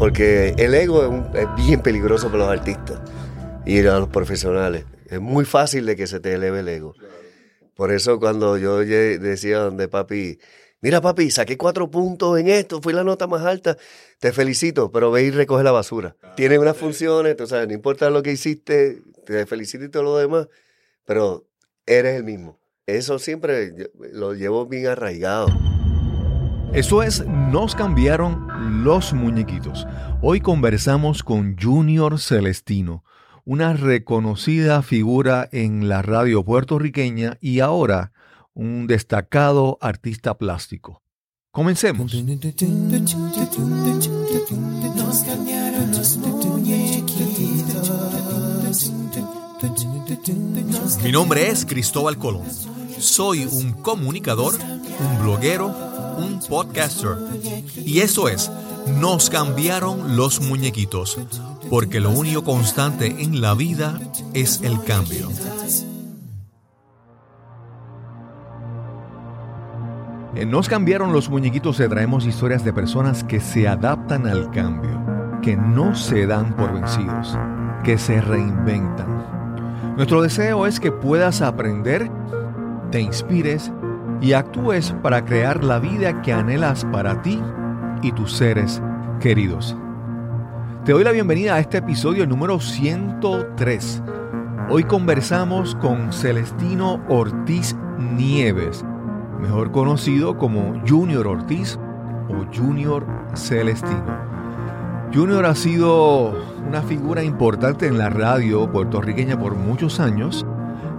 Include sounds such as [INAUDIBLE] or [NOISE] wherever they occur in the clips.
porque el ego es, bien peligroso para los artistas y a los profesionales. Es muy fácil de que se te eleve el ego. Por eso cuando yo decía donde papi, mira papi, saqué cuatro puntos en esto, fui la nota más alta, te felicito, pero ve y recoge la basura. Tiene unas funciones, tú sabes, no importa lo que hiciste, te felicito y todo lo demás, pero eres el mismo. Eso siempre lo llevo bien arraigado. Eso es, nos cambiaron los muñequitos. Hoy conversamos con Junior Celestino, una reconocida figura en la radio puertorriqueña y ahora un destacado artista plástico. Comencemos. Mi nombre es Cristóbal Colón. Soy un comunicador, un bloguero, un podcaster. Y eso es, nos cambiaron los muñequitos, porque lo único constante en la vida es el cambio. En Nos cambiaron los muñequitos te traemos historias de personas que se adaptan al cambio, que no se dan por vencidos, que se reinventan. Nuestro deseo es que puedas aprender, te inspires y actúes para crear la vida que anhelas para ti y tus seres queridos. Te doy la bienvenida a este episodio número 103. Hoy conversamos con Celestino Ortiz Nieves, mejor conocido como Junior Ortiz o Junior Celestino. Junior ha sido una figura importante en la radio puertorriqueña por muchos años,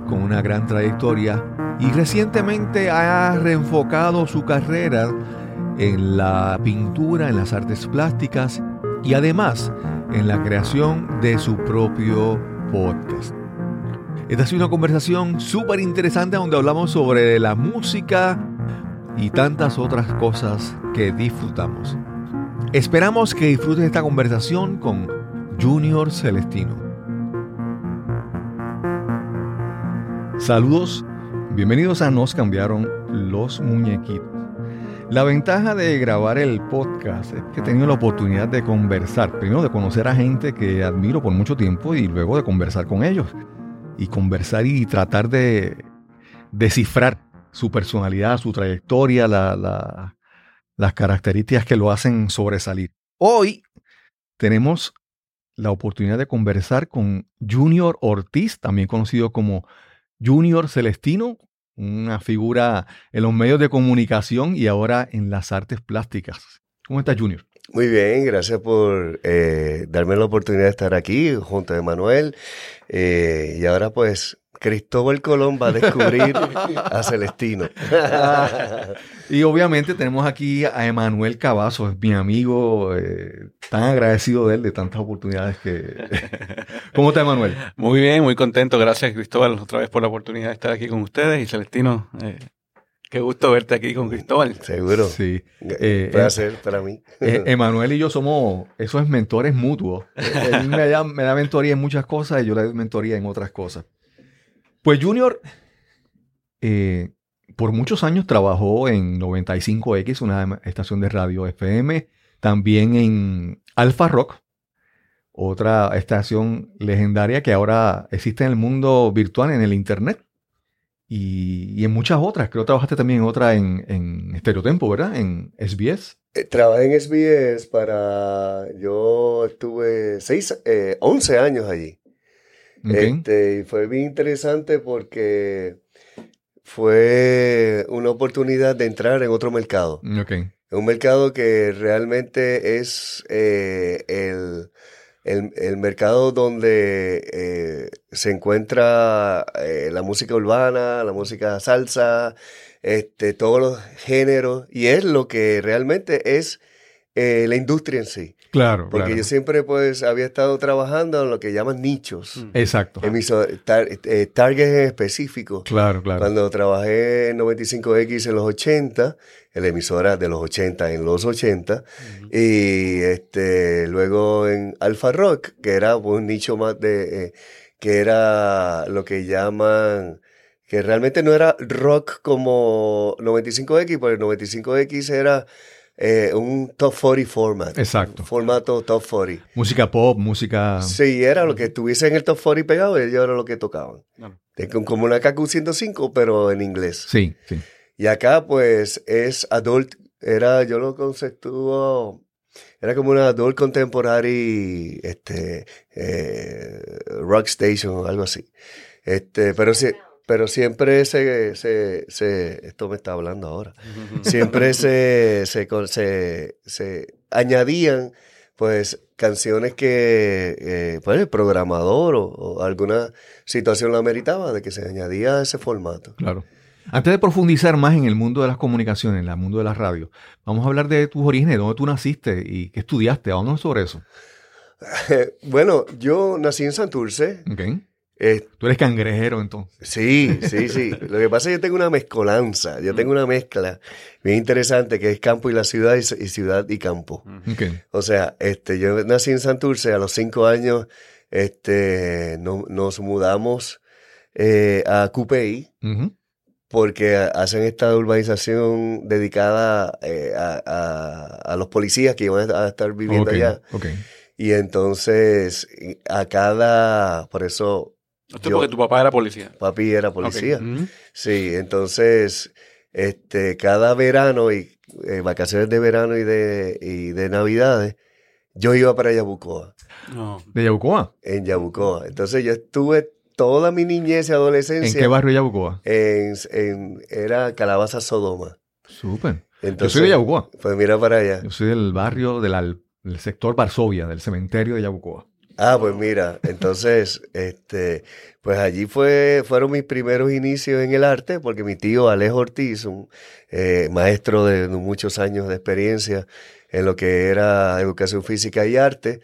con una gran trayectoria y recientemente ha reenfocado su carrera en la pintura, en las artes plásticas y además en la creación de su propio podcast. Esta es una conversación súper interesante donde hablamos sobre la música y tantas otras cosas que disfrutamos. Esperamos que disfrutes esta conversación con Junior Celestino. Saludos Bienvenidos a Nos cambiaron los muñequitos. La ventaja de grabar el podcast es que he tenido la oportunidad de conversar, primero de conocer a gente que admiro por mucho tiempo y luego de conversar con ellos. Y conversar y tratar de descifrar su personalidad, su trayectoria, las características que lo hacen sobresalir. Hoy tenemos la oportunidad de conversar con Junior Ortiz, también conocido como Junior Celestino, una figura en los medios de comunicación y ahora en las artes plásticas. ¿Cómo estás, Junior? Muy bien, gracias por eh, darme la oportunidad de estar aquí junto a Emanuel. Eh, y ahora pues Cristóbal Colón va a descubrir a [LAUGHS] Celestino. y obviamente tenemos aquí a Emanuel Cavazo, es mi amigo, eh, tan agradecido de él, de tantas oportunidades que... [LAUGHS] ¿Cómo está Emanuel? Muy bien, muy contento. Gracias Cristóbal otra vez por la oportunidad de estar aquí con ustedes y Celestino. Eh, qué gusto verte aquí con Cristóbal. Seguro. Sí. Eh, placer para mí. Emanuel y yo somos esos mentores mutuos. Él [LAUGHS] me da, me da mentoría en muchas cosas y yo le doy mentoría en otras cosas. Pues Junior, eh, por muchos años trabajó en 95X, una estación de radio FM, también en Alfa Rock, otra estación legendaria que ahora existe en el mundo virtual, en el Internet. Y, en muchas otras. Creo que trabajaste también en otra en, en Estereotempo, ¿verdad? En SBS. Eh, trabajé en SBS para... Yo estuve seis, 11 eh, años allí. Este, y fue bien interesante porque fue una oportunidad de entrar en otro mercado. Un mercado que realmente es eh, el, mercado donde eh, se encuentra eh, la música urbana, la música salsa, este, todos los géneros, y es lo que realmente es la industria en sí. Claro, Porque yo siempre pues había estado trabajando en lo que llaman nichos. Mm. Exacto. Eh, targets específicos. Claro, claro. Cuando trabajé en 95X en los 80, en la emisora de los 80 en los 80, y este luego en Alpha Rock, que era un nicho más de... Eh, que era lo que llaman que realmente no era rock como 95X, porque 95X era eh, un top 40 format. Exacto. Formato top 40. Música pop, música... Sí, era lo que estuviese en el top 40 pegado, ellos era lo que tocaban. Como- una KQ 105, pero en inglés. Sí, sí. Y acá, pues, es adult, era, yo lo conceptúo, era como una adult contemporary, este, eh, rock station o algo así. Este, pero sí, pero siempre se, se, se, esto me está hablando ahora, siempre [LAUGHS] se, se, se, se añadían, pues, canciones que, eh, pues, el programador o, o alguna situación lo ameritaba de que se añadía ese formato. Claro. Antes de profundizar más en el mundo de las comunicaciones, en el mundo de la radio, vamos a hablar de tus orígenes, dónde tú naciste y qué estudiaste. Háblanos sobre eso. [LAUGHS] Bueno, yo nací en Santurce. ¿Ok? Eh, Tú eres cangrejero entonces. sí, sí, sí. Lo que pasa es que yo tengo una mezcolanza. Yo tengo una mezcla bien interesante que es campo y la ciudad y, y ciudad y campo. O sea, este, yo nací en Santurce a los cinco años. Este, no- nos mudamos eh, a Cupey Ujú. porque hacen esta urbanización dedicada eh, a, a- a los policías que iban a estar viviendo allá. Y entonces, a cada, por eso Esto es Yo- porque tu papá era policía. papi era policía. Sí, entonces, este, cada verano y eh, vacaciones de verano y de, y de navidades, yo iba para Yabucoa, No. ¿De Yabucoa? en Yabucoa. Entonces yo estuve toda mi niñez y ¿En adolescencia qué barrio de Yabucoa? en, en- era Calabaza Sodoma. Súper. Yo Entonces, soy de Yabucoa. Pues mira para allá. Yo soy del barrio del, al- del sector Varsovia, del cementerio de Yabucoa. Ah, pues mira, entonces, este, pues allí fue, fueron mis primeros inicios en el arte, porque mi tío Alejo Ortiz, un eh, maestro de muchos años de experiencia en lo que era educación física y arte,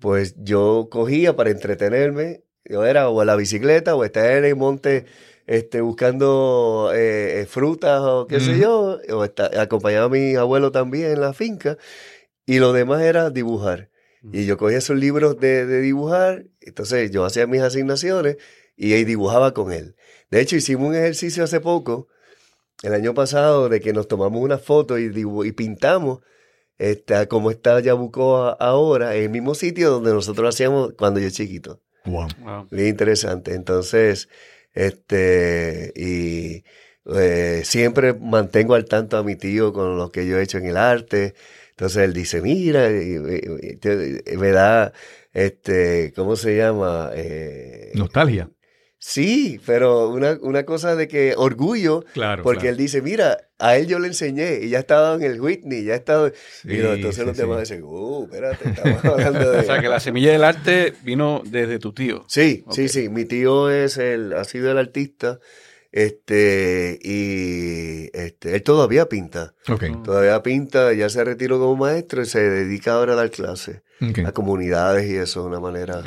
pues yo cogía para entretenerme, yo era o a la bicicleta o estar en el monte este, buscando eh, frutas o qué sé Ujú. yo, o acompañaba a mi abuelo también en la finca, y lo demás era dibujar. Y yo cogía esos libros de, de dibujar, entonces yo hacía mis asignaciones y ahí dibujaba con él. De hecho, hicimos un ejercicio hace poco, el año pasado, de que nos tomamos una foto y, dibu- y pintamos este, como está Yabucoa ahora, en el mismo sitio donde nosotros lo hacíamos cuando yo chiquito. Wow. Wow. Bien interesante. Entonces, este, y eh, siempre mantengo al tanto a mi tío con lo que yo he hecho en el arte. Entonces él dice, mira, y- y- y te- y me da, este, ¿cómo se llama? Eh, Nostalgia. Sí, pero una, una cosa de que orgullo, Claro. porque él dice, mira, a él yo le enseñé y ya estaba en el Whitney, ya estaba... y no, entonces los demás dicen, uh, espérate, estamos hablando de... [LAUGHS] O sea, que la semilla del arte vino desde tu tío. Sí, sí, sí. Mi tío es el, ha sido el artista, este, y este, él todavía pinta. Todavía pinta, ya se retiró como maestro y se dedica ahora a dar clases ok. a comunidades y eso de una manera.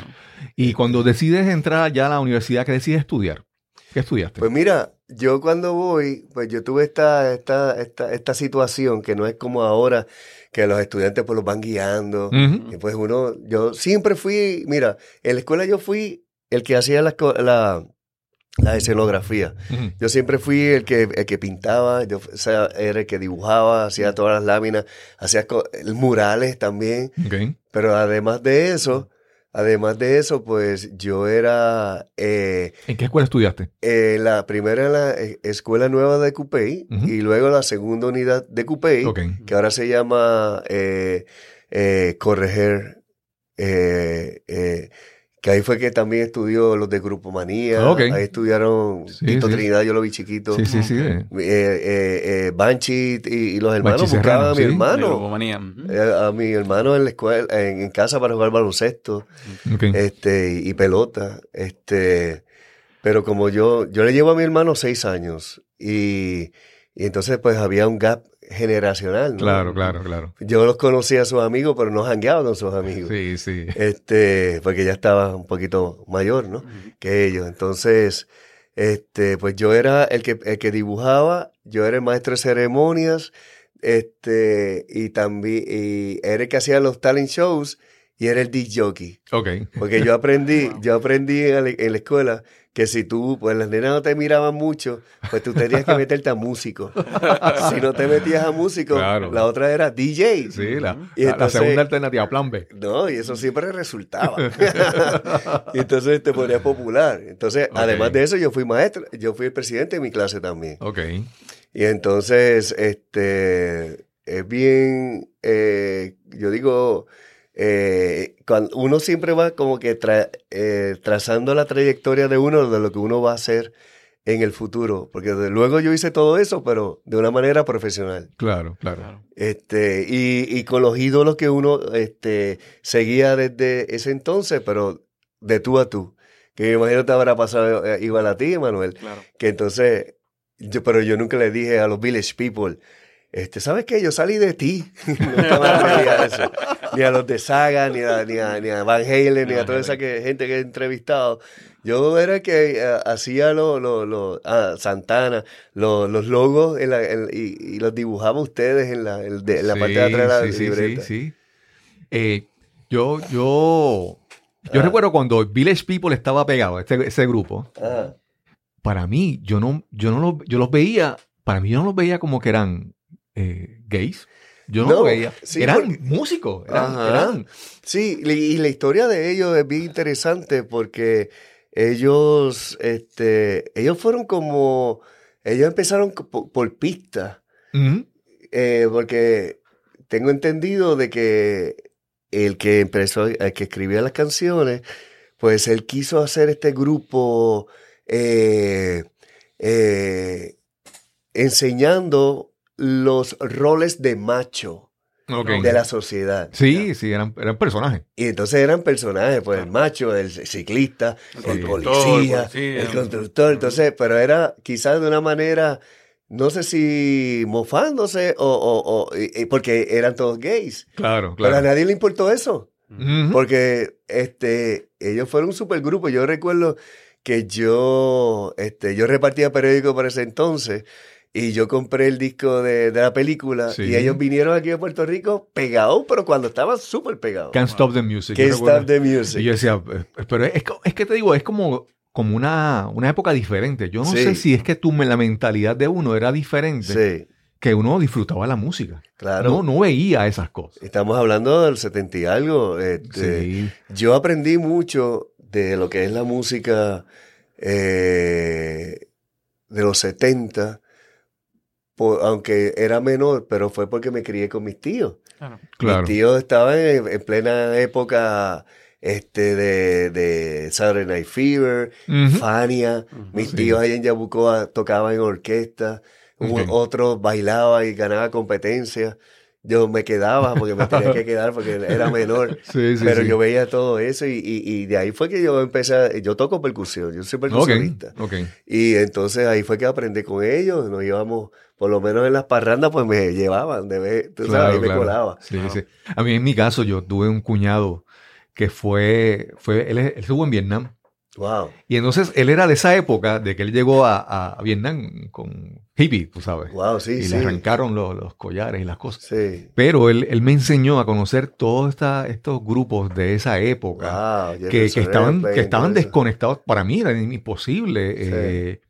Y cuando decides entrar ya a la universidad, ¿qué decides estudiar? ¿Qué estudiaste? Pues mira, yo cuando voy, pues yo tuve esta, esta, esta, esta situación que no es como ahora que los estudiantes pues los van guiando. Y pues uno, yo siempre fui, mira, en la escuela yo fui el que hacía la, esco- la, la escenografía. Yo siempre fui el que, el que pintaba, yo o sea, era el que dibujaba, hacía todas las láminas, hacía murales también. Pero además de eso, además de eso, pues yo era eh, ¿En qué escuela estudiaste? eh, la primera en la eh, escuela nueva de Cupey Ujú. y luego la segunda unidad de Cupey, que ahora se llama eh, Correger. Que ahí fue que también estudió los de Grupo Manía. Ah, ok. Ahí estudiaron Sí, Tito sí. Trinidad, yo lo vi chiquito. Sí, sí, sí. Eh, eh, eh, Banchi y, y los hermanos Banchi buscaban a mi hermano. Grupomanía. Ujú. eh, a mi hermano en la escuela, en, en casa para jugar baloncesto este, y, y pelota. Este, pero como yo, yo le llevo a mi hermano seis años y, y entonces pues había un gap generacional. ¿no? Claro, claro, claro. Yo los conocía a sus amigos, pero no jangueaba con sus amigos. Sí, sí. Este, porque ya estaba un poquito mayor, ¿no? Que ellos. Entonces, este, pues yo era el que, el que dibujaba, yo era el maestro de ceremonias, este, y también, y era el que hacía los talent shows y era el disc jockey. Ok. Porque yo aprendí, [LAUGHS] yo aprendí en la, en la escuela que si tú, pues las nenas no te miraban mucho, pues tú tenías que meterte a músico. si no te metías a músico, Claro. la otra era DJ. Sí, la, Y la- la entonces- segunda alternativa, plan B. No, y eso siempre resultaba. y [LAUGHS] [LAUGHS] entonces te ponías popular. Entonces, además de eso, yo fui maestro, yo fui el presidente de mi clase también. Ok. Y entonces, este, es bien, eh, yo digo, eh, cuando uno siempre va como que tra- eh, trazando la trayectoria de uno, de lo que uno va a hacer en el futuro, porque desde luego yo hice todo eso, pero de una manera profesional. Claro, claro. Este, y, y con los ídolos que uno este, seguía desde ese entonces, pero de tú a tú. Que me imagino te habrá pasado eh, igual a ti, Manuel. Claro. Que entonces, yo, pero yo nunca le dije a los Village People, este, ¿sabes qué? Yo salí de ti. más le dije eso. Ni a los de Saga, ni a, ni a, ni a Van Halen, ni a toda esa que, gente que he entrevistado. Yo era el que eh, hacía los, los, los- ah, Santana, los, los logos en la- en- y, y los dibujaba ustedes en la, en de- la parte de atrás de la sí, sí, libreta. sí, sí. Eh, yo, yo, yo Ah. recuerdo cuando Village People estaba pegado, este, ese grupo, Ah, para mí, yo no, yo no los, yo los veía, para mí yo no los veía como que eran eh, gays. Yo no, No, los veía. sí, eran porque- músicos. Eran, Sí, y la historia de ellos es bien interesante porque ellos, este, ellos fueron como, ellos empezaron por, por pistas, Ujú. eh, porque tengo entendido de que el que empezó, el que escribía las canciones, pues él quiso hacer este grupo eh, eh, enseñando los roles de macho de la sociedad. Sí, sí, eran, eran personajes. Y entonces eran personajes, pues el macho, el ciclista, El policía, policía. el constructor. Entonces, pero era quizás de una manera, no sé si mofándose o, o- o- y- y porque eran todos gays. Claro, Pero a claro. nadie le importó eso, porque este, ellos fueron un supergrupo. Yo recuerdo que yo, este, yo repartía periódicos para ese entonces. Y yo compré el disco de, de la película Sí. y ellos vinieron aquí a Puerto Rico pegados, pero cuando estaban súper pegados. Can't Stop the Music. Can't. Stop the Music. Y yo decía, eh, pero es, es que te digo, es como, como una, una época diferente. Yo no Sí. sé si es que tú, la mentalidad de uno era diferente, Sí, que uno disfrutaba la música. claro. No, no veía esas cosas. Estamos hablando del 70 y algo. este, Sí. Yo aprendí mucho de lo que es la música eh, de los 70, por- aunque era menor, pero fue porque me crié con mis tíos. Claro. Claro. Mis tíos estaban en, en plena época este, de, de Saturday Night Fever. Fania. Mis Sí. tíos ahí en Yabucoa tocaban en orquesta. Ok. Otros bailaban y ganaba competencia. Yo me quedaba porque me tenía que quedar porque era menor. [LAUGHS] Sí, sí, pero sí. yo veía todo eso y, y- y de ahí fue que yo empecé, a- yo toco percusión, yo soy percusionista. Y entonces ahí fue que aprendí con ellos, nos íbamos, por lo menos en las parrandas, pues me llevaban, de vez, tú sabes, ahí me claro. colaba. Sí, sí. A mí en mi caso, yo tuve un cuñado que fue, fue él, él estuvo en Vietnam. Wow, Y entonces él era de esa época, de que él llegó a, a Vietnam con hippie, tú sabes. wow, sí, y sí. le arrancaron los, los collares y las cosas. Sí. Pero él, él me enseñó a conocer todos esta- estos grupos de esa época Wow, que, que estaban, que estaban desconectados. Para mí era imposible. Eh,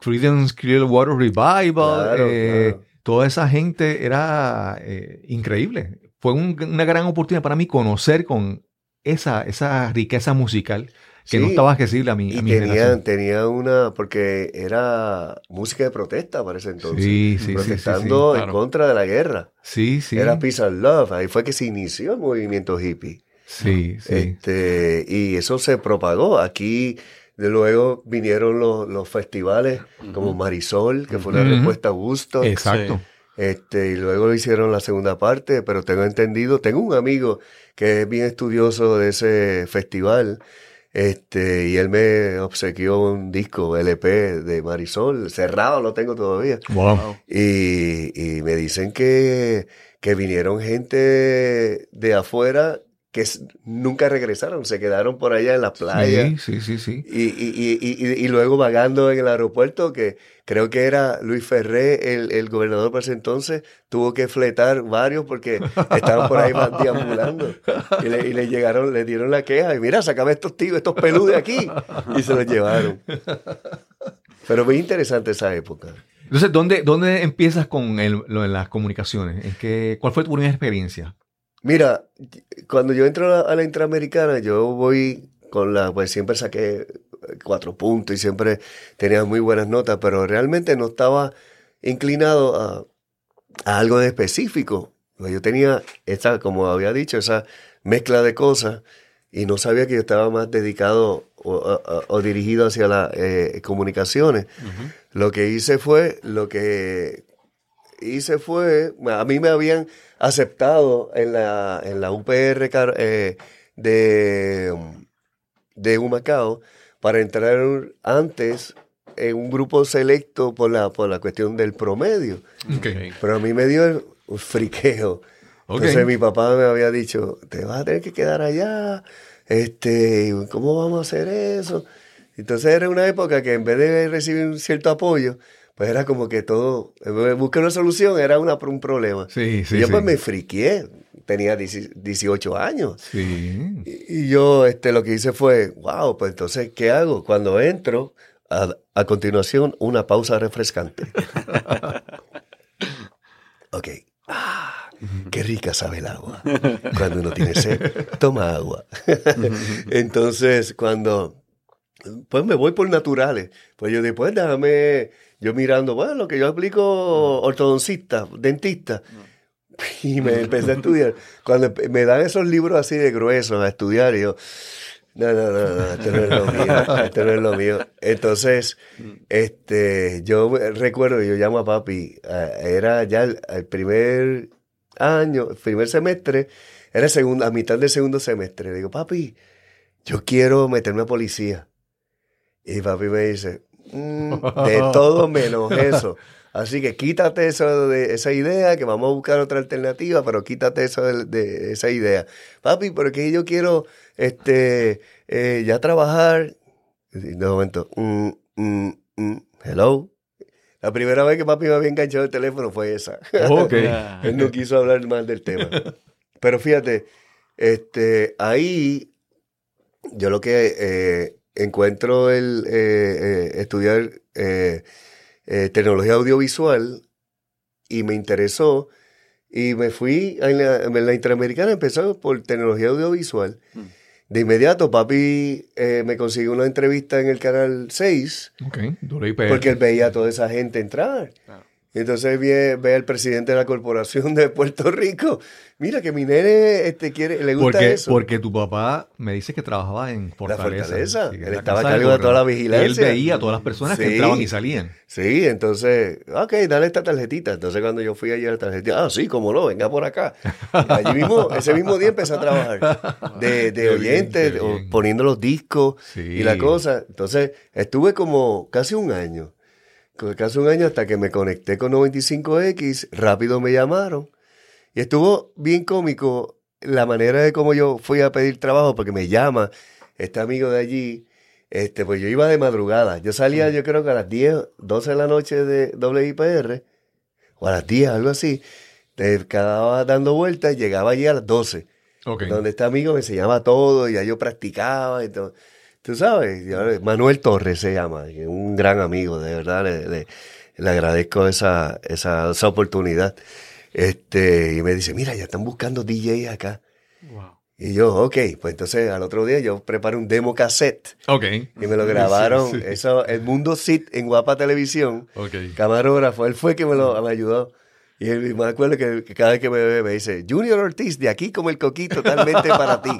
Creedence Clearwater Revival, Claro, eh, claro. toda esa gente era eh, increíble. Fue un- una gran oportunidad para mí conocer con esa, esa riqueza musical que no Sí, estaba accesible a mi, Y a mi tenían, tenían una, porque era música de protesta para ese entonces. Sí, sí, protestando sí, en claro. contra de la guerra. Sí, sí. Era Peace and Love. Ahí fue que se inició el movimiento hippie. Sí, sí. Este, y eso se propagó. Aquí, luego, vinieron los, los festivales como Marisol, que fue una respuesta a Gusto. Exacto. Este, y luego hicieron la segunda parte, pero tengo entendido, tengo un amigo que es bien estudioso de ese festival, este, y él me obsequió un disco LP de Marisol, cerrado lo tengo todavía. Wow. Wow. Y, y me dicen que, que vinieron gente de afuera que nunca regresaron, se quedaron por allá en la playa. Sí, sí, sí, Y, y, y, y, luego vagando en el aeropuerto, que creo que era Luis Ferré, el, el gobernador para ese entonces, tuvo que fletar varios porque estaban por ahí deambulando. Y le, y le llegaron, le dieron la queja, y mira, sacame estos tíos, estos peludos de aquí. Y se los llevaron. Pero muy interesante esa época. Entonces, ¿dónde, dónde empiezas con el, lo de las comunicaciones? ¿En qué, ¿Cuál fue tu primera experiencia? Mira, cuando yo entro a la, Interamericana, yo voy con la, pues siempre saqué cuatro puntos y siempre tenía muy buenas notas, pero realmente no estaba inclinado a, algo de específico. Yo tenía esta, como había dicho, esa mezcla de cosas y no sabía que yo estaba más dedicado o, dirigido hacia las eh, comunicaciones. Lo que hice fue, lo que hice fue, a mí me habían aceptado en la, en la UPR eh, de, de Humacao para entrar antes en un grupo selecto por la, por la cuestión del promedio. Pero a mí me dio un friqueo. Entonces mi papá me había dicho, te vas a tener que quedar allá, este, ¿cómo vamos a hacer eso? Entonces era una época que en vez de recibir un cierto apoyo, pues era como que todo, buscar una solución era una, un problema. Sí, sí, y yo pues me friqué, tenía 18 años. Sí. Y, yo este, lo que hice fue, wow, pues entonces, ¿qué hago? Cuando entro, a, a continuación, una pausa refrescante. [LAUGHS] ok. Ah, qué rica sabe el agua. Cuando uno tiene sed, toma agua. [LAUGHS] entonces, cuando, pues me voy por naturales. Pues yo después déjame yo mirando, bueno, lo que yo aplico ortodoncista, dentista. [LAUGHS] Y me empecé a estudiar. Cuando me dan esos libros así de gruesos a estudiar, yo, no, no, no, no, esto no es lo mío, esto no es lo mío. Entonces, este, yo recuerdo, yo llamo a papi, era ya el, primer año, el primer semestre, era segundo, a mitad del segundo semestre. Le digo, papi, yo quiero meterme a policía. Y papi me dice, Mm, de todo menos eso. Así que quítate eso de esa idea, que vamos a buscar otra alternativa, pero quítate eso de, esa idea. Papi, porque yo quiero este eh, ya trabajar. De momento, mm, mm, hello. La primera vez que papi me había enganchado el teléfono fue esa. [LAUGHS] Él no quiso hablar más del tema. Pero fíjate, este, ahí yo lo que eh, encuentro el eh, eh, estudiar eh, tecnología audiovisual y me interesó y me fui en la, Interamericana, empezó por tecnología audiovisual. Mm. De inmediato, papi me consiguió una entrevista en el canal 6. porque él veía a toda esa gente entrar. Entonces ve, ve al presidente de la corporación de Puerto Rico Mira que mi nene este, quiere, le gusta porque, eso. Porque tu papá me dice que trabajaba en Fortaleza. La Fortaleza. él estaba a cargo de toda la vigilancia. él veía a todas las personas que entraban y salían. Sí, entonces, ok, dale esta tarjetita. Entonces cuando yo fui allí a la tarjetita, ah, sí, cómo no, venga por acá. allí mismo, [LAUGHS] ese mismo día empecé a trabajar de, de oyente, poniendo los discos y la cosa. Entonces estuve como casi un año. Casi un año hasta que me conecté con 95X, rápido me llamaron y estuvo bien cómico la manera de cómo yo fui a pedir trabajo, porque me llama este amigo de allí. Este, pues yo iba de madrugada. Yo salía, yo creo que a las 10, 12 de la noche de WIPR, o a las 10, algo así. Te quedaba dando vueltas y llegaba allí a las 12. Donde este amigo me enseñaba todo y ya yo practicaba y todo. Tú sabes, Manuel Torres se llama, un gran amigo, de verdad, le, le, agradezco esa, esa, esa oportunidad. Este, y me dice, mira, ya están buscando DJ acá. Y yo, ok, pues entonces al otro día yo preparé un demo cassette. Ok. Y me lo grabaron. Eso, el Mundo Sit en Guapa Televisión. Camarógrafo, él fue que me lo me ayudó. Y me acuerdo que, cada vez que me ve me dice, Junior Ortiz, de aquí como el coquí, totalmente para ti.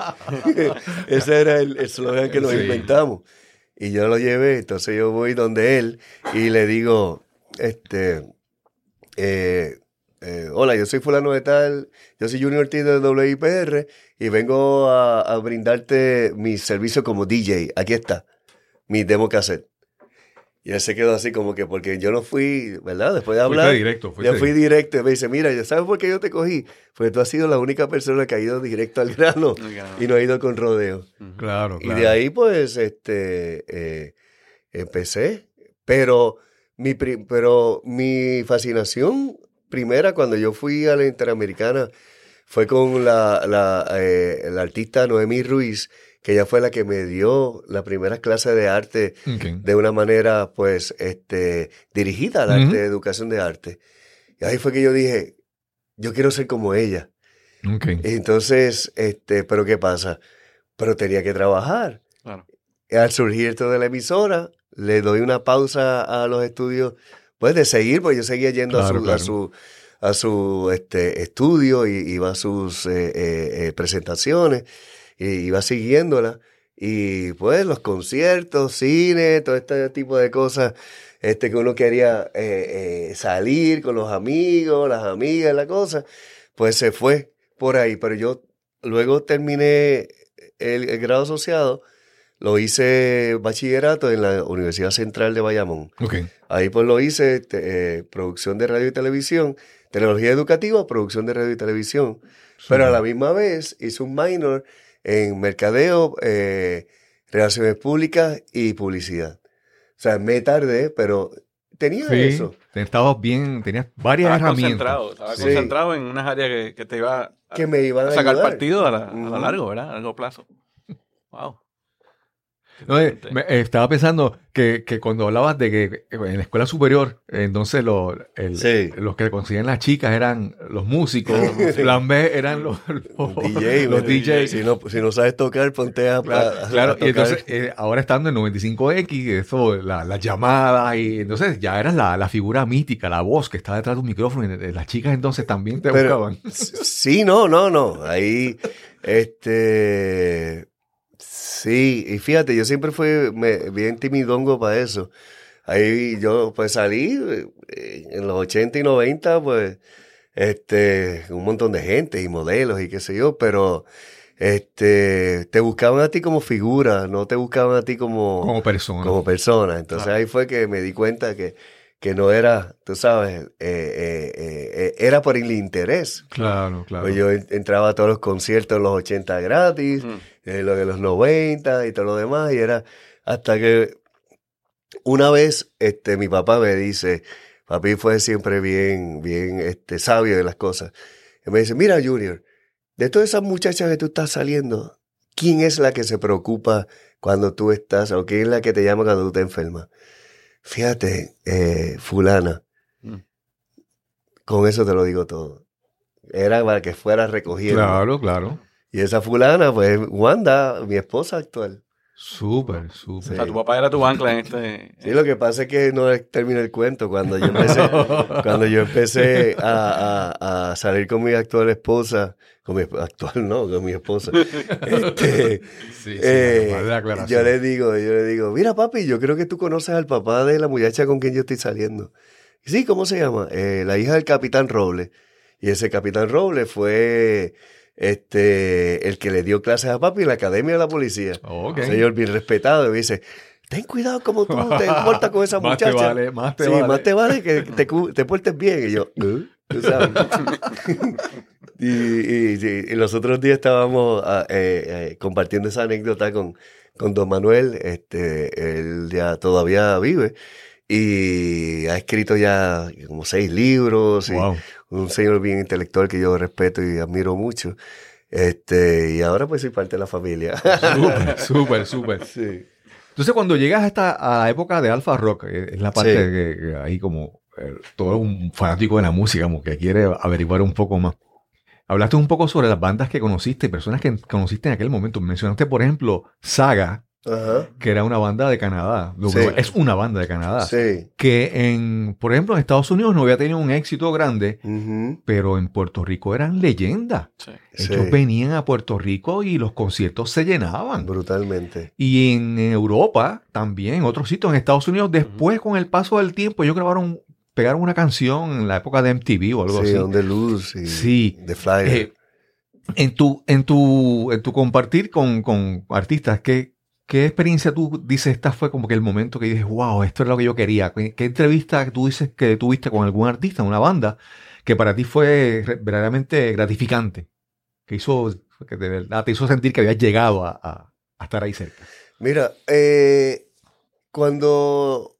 [LAUGHS] Ese era el eslogan que nos inventamos. Y yo lo llevé, entonces yo voy donde él y le digo, este, eh, eh, hola, yo soy fulano de tal, yo soy Junior Ortiz de WIPR y vengo a, brindarte mi servicio como DJ. Aquí está, mi demo cassette. Y él se quedó así como que, porque yo no fui, ¿verdad? Después de Fuiste hablar, directo, fuiste yo fui directo. Y me dice, mira, ¿sabes por qué yo te cogí? Porque tú has sido la única persona que ha ido directo al grano y no ha ido con rodeo. Claro, Y claro. de ahí, pues, este, eh, empecé. Pero mi, pri- pero mi fascinación primera cuando yo fui a la Interamericana fue con la, la, eh, la artista Noemí Ruiz, que ella fue la que me dio la primera clase de arte Ok. de una manera, pues, este, dirigida al arte, Ujú. de educación de arte. Y ahí fue que yo dije, yo quiero ser como ella. Ok. Entonces, este, pero ¿qué pasa? Pero tenía que trabajar. Claro. Al surgir esto de la emisora, le doy una pausa a los estudios, pues de seguir, porque yo seguía yendo a Claro, su, claro. a su, a su este, estudio y iba a sus eh, eh, eh, presentaciones, y iba siguiéndola. Y pues los conciertos, cine, todo este tipo de cosas este, que uno quería eh, eh, salir con los amigos, las amigas, la cosa, pues se fue por ahí. Pero yo luego terminé el, el grado asociado, lo hice bachillerato en la Universidad Central de Bayamón. Ok. Ahí pues lo hice te- eh, producción de radio y televisión, tecnología educativa, producción de radio y televisión. Pero a la misma vez hice un minor en mercadeo, eh, relaciones públicas y publicidad. O sea, me tardé, pero tenía Sí, eso. estabas bien, tenías varias Estaba herramientas. concentrado, estaba Sí. concentrado en unas áreas que, que te iba a, Que me iban a a sacar ayudar. partido a, la, a largo, ¿verdad? A largo plazo. Wow. No, eh, me- eh, estaba pensando que, que cuando hablabas de que en la escuela superior, entonces lo- el- Sí. los que conseguían las chicas eran los músicos, [LAUGHS] plan B eran los, los, DJ, los. DJs. Si no, si no sabes tocar, ponte a, Claro, a- a claro, y tocar. entonces eh, ahora estando en 95X, eso, la- las llamadas, y entonces ya eras la, la figura mítica, la voz que está detrás de un micrófono, y las chicas entonces también te Pero- buscaban. Sí, no, no, no. Ahí, este, sí, y fíjate, yo siempre fui me- bien timidongo para eso. Ahí yo, pues salí eh, en los 80 y 90, pues, este, un montón de gente y modelos y qué sé yo, pero, este, te buscaban a ti como figura, no te buscaban a ti como, Como persona. como persona. Entonces Claro. ahí fue que me di cuenta que, que no era, tú sabes, eh, eh, eh, eh, era por el interés. Claro, claro. Pues yo en- entraba a todos los conciertos en los 80 gratis, Mm. En lo de los 90 y todo lo demás, y era hasta que una vez este, mi papá me dice, papi fue siempre bien, bien este, sabio de las cosas, y me dice, mira Junior, de todas esas muchachas que tú estás saliendo, ¿quién es la que se preocupa cuando tú estás, o quién es la que te llama cuando tú te enfermas? Fíjate, eh, fulana, Mm. con eso te lo digo todo. Era para que fuera recogiendo. Claro, claro. Y esa fulana, pues, Wanda, mi esposa actual. Súper, O súper. sea, tu papá era tu ancla en este... Sí, lo que pasa es que no termina el cuento. Cuando yo empecé, [LAUGHS] cuando yo empecé a, a- a salir con mi actual esposa, con mi actual no, con mi esposa, este, [LAUGHS] Sí, sí, eh, vale yo le digo, yo le digo, mira papi, yo creo que tú conoces al papá de la muchacha con quien yo estoy saliendo. Sí, ¿cómo se llama? Eh, la hija del capitán Roble. Y ese capitán Roble fue este el que le dio clases a papi en la academia de la policía. Un señor bien respetado, y me dice, ten cuidado como tú te portas con esa [LAUGHS] Más te muchacha. vale, más te sí, vale. más te vale que te, portes bien. Y yo, "¿Eh?", tú sabes. [LAUGHS] y, y- y- y los otros días estábamos ah, eh, eh, compartiendo esa anécdota con, con don Manuel. Este, él ya todavía vive y ha escrito ya como seis libros. y Wow. un señor bien intelectual que yo respeto y admiro mucho. Este, y ahora pues soy parte de la familia. Súper, [LAUGHS] súper, súper. sí. Entonces, cuando llegas hasta a la época de Alpha Rock, eh, es la parte Sí. que, que ahí como eh, todo un fanático de la música, como que quiere averiguar un poco más. Hablaste un poco sobre las bandas que conociste, personas que conociste en aquel momento. Mencionaste, por ejemplo, Saga, Ajá. que era una banda de Canadá. Lo Sí. que Es una banda de Canadá. Sí. Que en, por ejemplo, en Estados Unidos no había tenido un éxito grande, pero en Puerto Rico eran leyendas. Sí. Ellos Sí. venían a Puerto Rico y los conciertos se llenaban. Brutalmente. Y en Europa también, en otros sitios, en Estados Unidos, después con el paso del tiempo, ellos grabaron, pegaron una canción en la época de MTV o algo sí, así. On the Loose y Sí. The Flyer. Eh, en tu, en tu, en tu compartir con, con artistas, ¿qué, ¿Qué experiencia tú dices, esta fue como que el momento que dices, wow, esto es lo que yo quería? ¿Qué, qué entrevista tú dices que tuviste con algún artista, una banda, que para ti fue verdaderamente gratificante? Que hizo, que de verdad te hizo sentir que habías llegado a, estar ahí cerca. Mira, eh, cuando,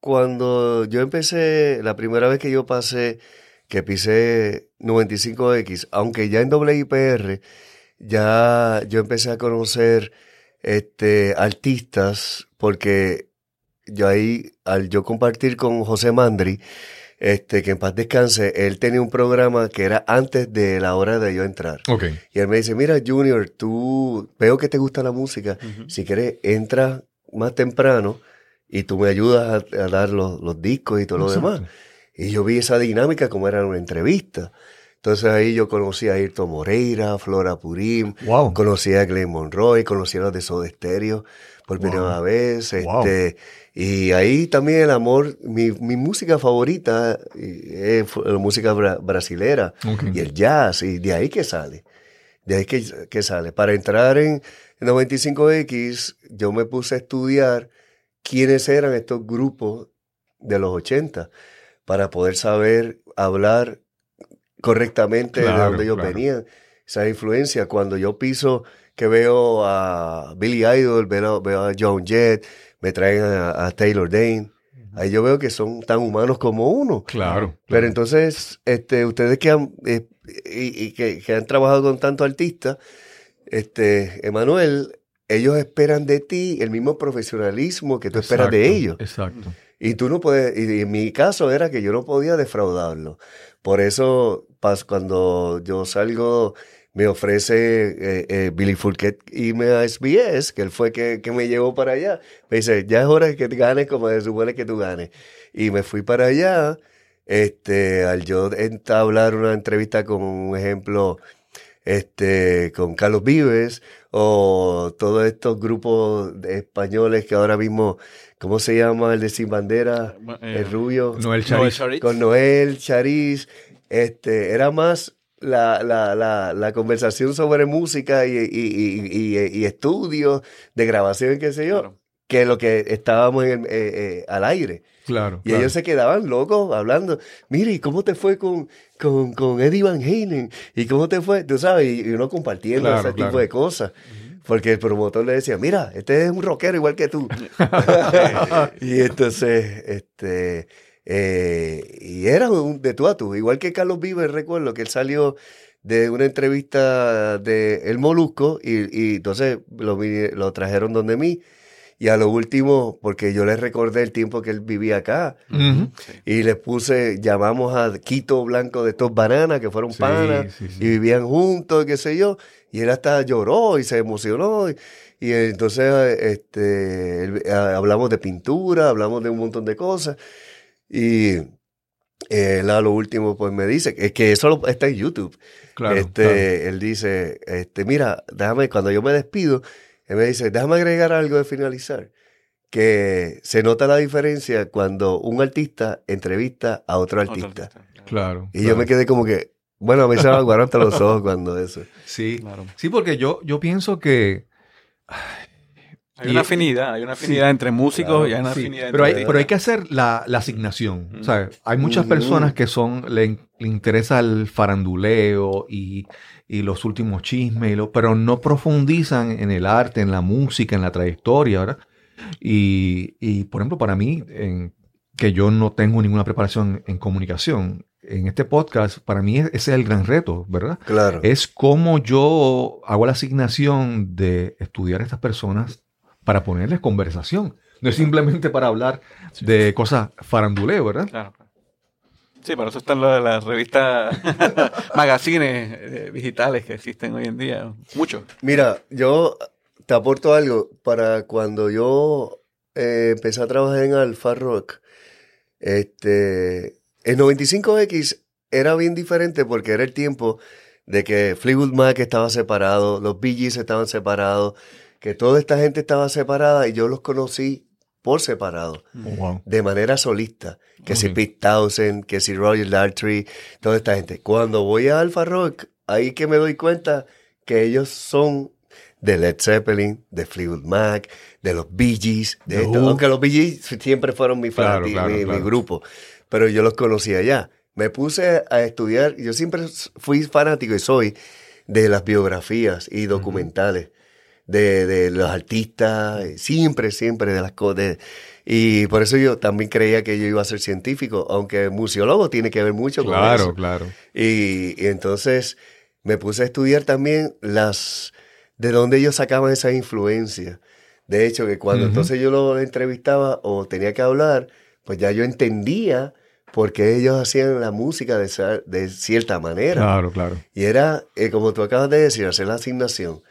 cuando yo empecé, la primera vez que yo pasé, que pisé 95X, aunque ya en WIPR, ya yo empecé a conocer este, artistas, porque yo ahí, al yo compartir con José Mandri, este, que en paz descanse, él tenía un programa que era antes de la hora de yo entrar. Okay. Y él me dice, mira, Junior, tú veo que te gusta la música, si quieres, entra más temprano y tú me ayudas a, a dar los, los, discos y todo lo demás. Y yo vi esa dinámica como era una entrevista. Entonces ahí yo conocí a Ayrton Moreira, Flora Purim, wow. conocí a Glenn Monroy, conocí a los de Soda Stereo por Wow. primera vez. Wow. Este, y ahí también el amor, mi, mi música favorita eh, es la música bra- brasilera y el jazz, y de ahí que sale. De ahí que, que sale. Para entrar en 95X, yo me puse a estudiar quiénes eran estos grupos de los 80 para poder saber hablar correctamente de dónde ellos claro. venían. Esa influencia, cuando yo piso que veo a Billy Idol, veo, veo a John Jett, me traen a, a Taylor Dane, ahí yo veo que son tan humanos como uno. Claro. Pero entonces, este, ustedes que han, eh, y, y que, que han trabajado con tanto artista, este, Emanuel, ellos esperan de ti el mismo profesionalismo que tú esperas de ellos. Exacto. Y tú no puedes, y en mi caso era que yo no podía defraudarlo. Por eso, pas- cuando yo salgo, me ofrece eh, eh, Billy Fourquet irme a SBS, que él fue que, que me llevó para allá. Me dice, ya es hora de que te ganes como se supone que tú ganes. Y me fui para allá, este, al yo entablar una entrevista con un ejemplo, este, con Carlos Vives, o todos estos grupos de españoles que ahora mismo, ¿cómo se llama? El de Sin Bandera, Eh, el rubio, Noel con Noel, Chariz, este, era más la, la, la, la conversación sobre música y, y, y, y- estudios de grabación, qué sé yo, Claro. que lo que estábamos en el- eh, eh, al aire. Claro. Y claro. ellos se quedaban locos hablando. Mire, ¿y cómo te fue con, con, con Eddie Van Halen? ¿Y cómo te fue? Tú sabes, y, uno compartiendo Claro, ese tipo de cosas. Porque el promotor le decía, mira, este es un rockero igual que tú. [LAUGHS] [LAUGHS] y entonces, este, eh, y era un de tú a tú. Igual que Carlos Vives, recuerdo que él salió de una entrevista de El Molusco y, y entonces lo, trajeron donde mí. Y a lo último, porque yo le recordé el tiempo que él vivía acá, y les puse, llamamos a Quito Blanco de estos bananas, que fueron Sí, panas, sí, sí. y vivían juntos, qué sé yo, y él hasta lloró y se emocionó, y, y entonces este, ah, hablamos de pintura, hablamos de un montón de cosas, y él a lo último pues me dice, es que eso lo- está en YouTube, Claro, este, claro. él dice, este, mira, déjame, cuando yo me despido, él me dice, déjame agregar algo de finalizar. Que se nota la diferencia cuando un artista entrevista a otro Otro artista. Claro. Y yo me quedé como que, bueno, a mí se me aguaron hasta los [LAUGHS] ojos cuando eso. Sí. Claro. Sí, porque yo, yo pienso que. Hay Y- una afinidad, hay una afinidad entre músicos Claro, y hay una Sí, afinidad pero, hay, pero hay que hacer la, la asignación. Ujú. O sea, hay muchas personas que son, le, le interesa el faranduleo y, y los últimos chismes, y lo- pero no profundizan en el arte, en la música, en la trayectoria, ¿verdad? Y, y, por ejemplo, para mí, en- que yo no tengo ninguna preparación en comunicación, en este podcast, para mí ese es el gran reto, ¿verdad? Claro. es cómo yo hago la asignación de estudiar a estas personas para ponerles conversación. No es simplemente para hablar de cosas faranduleo, ¿verdad? Claro. claro. Sí, para eso están las, las revistas, [LAUGHS] magazines eh, digitales que existen hoy en día. Muchos. Mira, yo te aporto algo. Para cuando yo eh, empecé a trabajar en Alfa Rock, este, el 95X era bien diferente porque era el tiempo de que Fleetwood Mac estaba separado, los Bee Gees estaban separados, que toda esta gente estaba separada y yo los conocí por separado, wow. de manera solista. Que si Ok. Pete Townsend, que si Roger Daltrey, toda esta gente. Cuando voy a Alfa Rock, ahí que me doy cuenta que ellos son de Led Zeppelin, de Fleetwood Mac, de los Bee Gees, de esto. Who. aunque los Bee Gees siempre fueron mi, Claro, mi, grupo, pero yo los conocía ya. Me puse a estudiar, yo siempre fui fanático y soy de las biografías y documentales de, de los artistas, siempre, siempre de las cosas. Y por eso yo también creía que yo iba a ser científico, aunque museólogo tiene que ver mucho con Claro, eso. claro. Y, y entonces me puse a estudiar también las de dónde ellos sacaban esa influencia. De hecho, que cuando entonces yo lo entrevistaba o tenía que hablar, pues ya yo entendía por qué ellos hacían la música de, de cierta manera. Claro, claro. Y era, eh, como tú acabas de decir, hacer la asignación.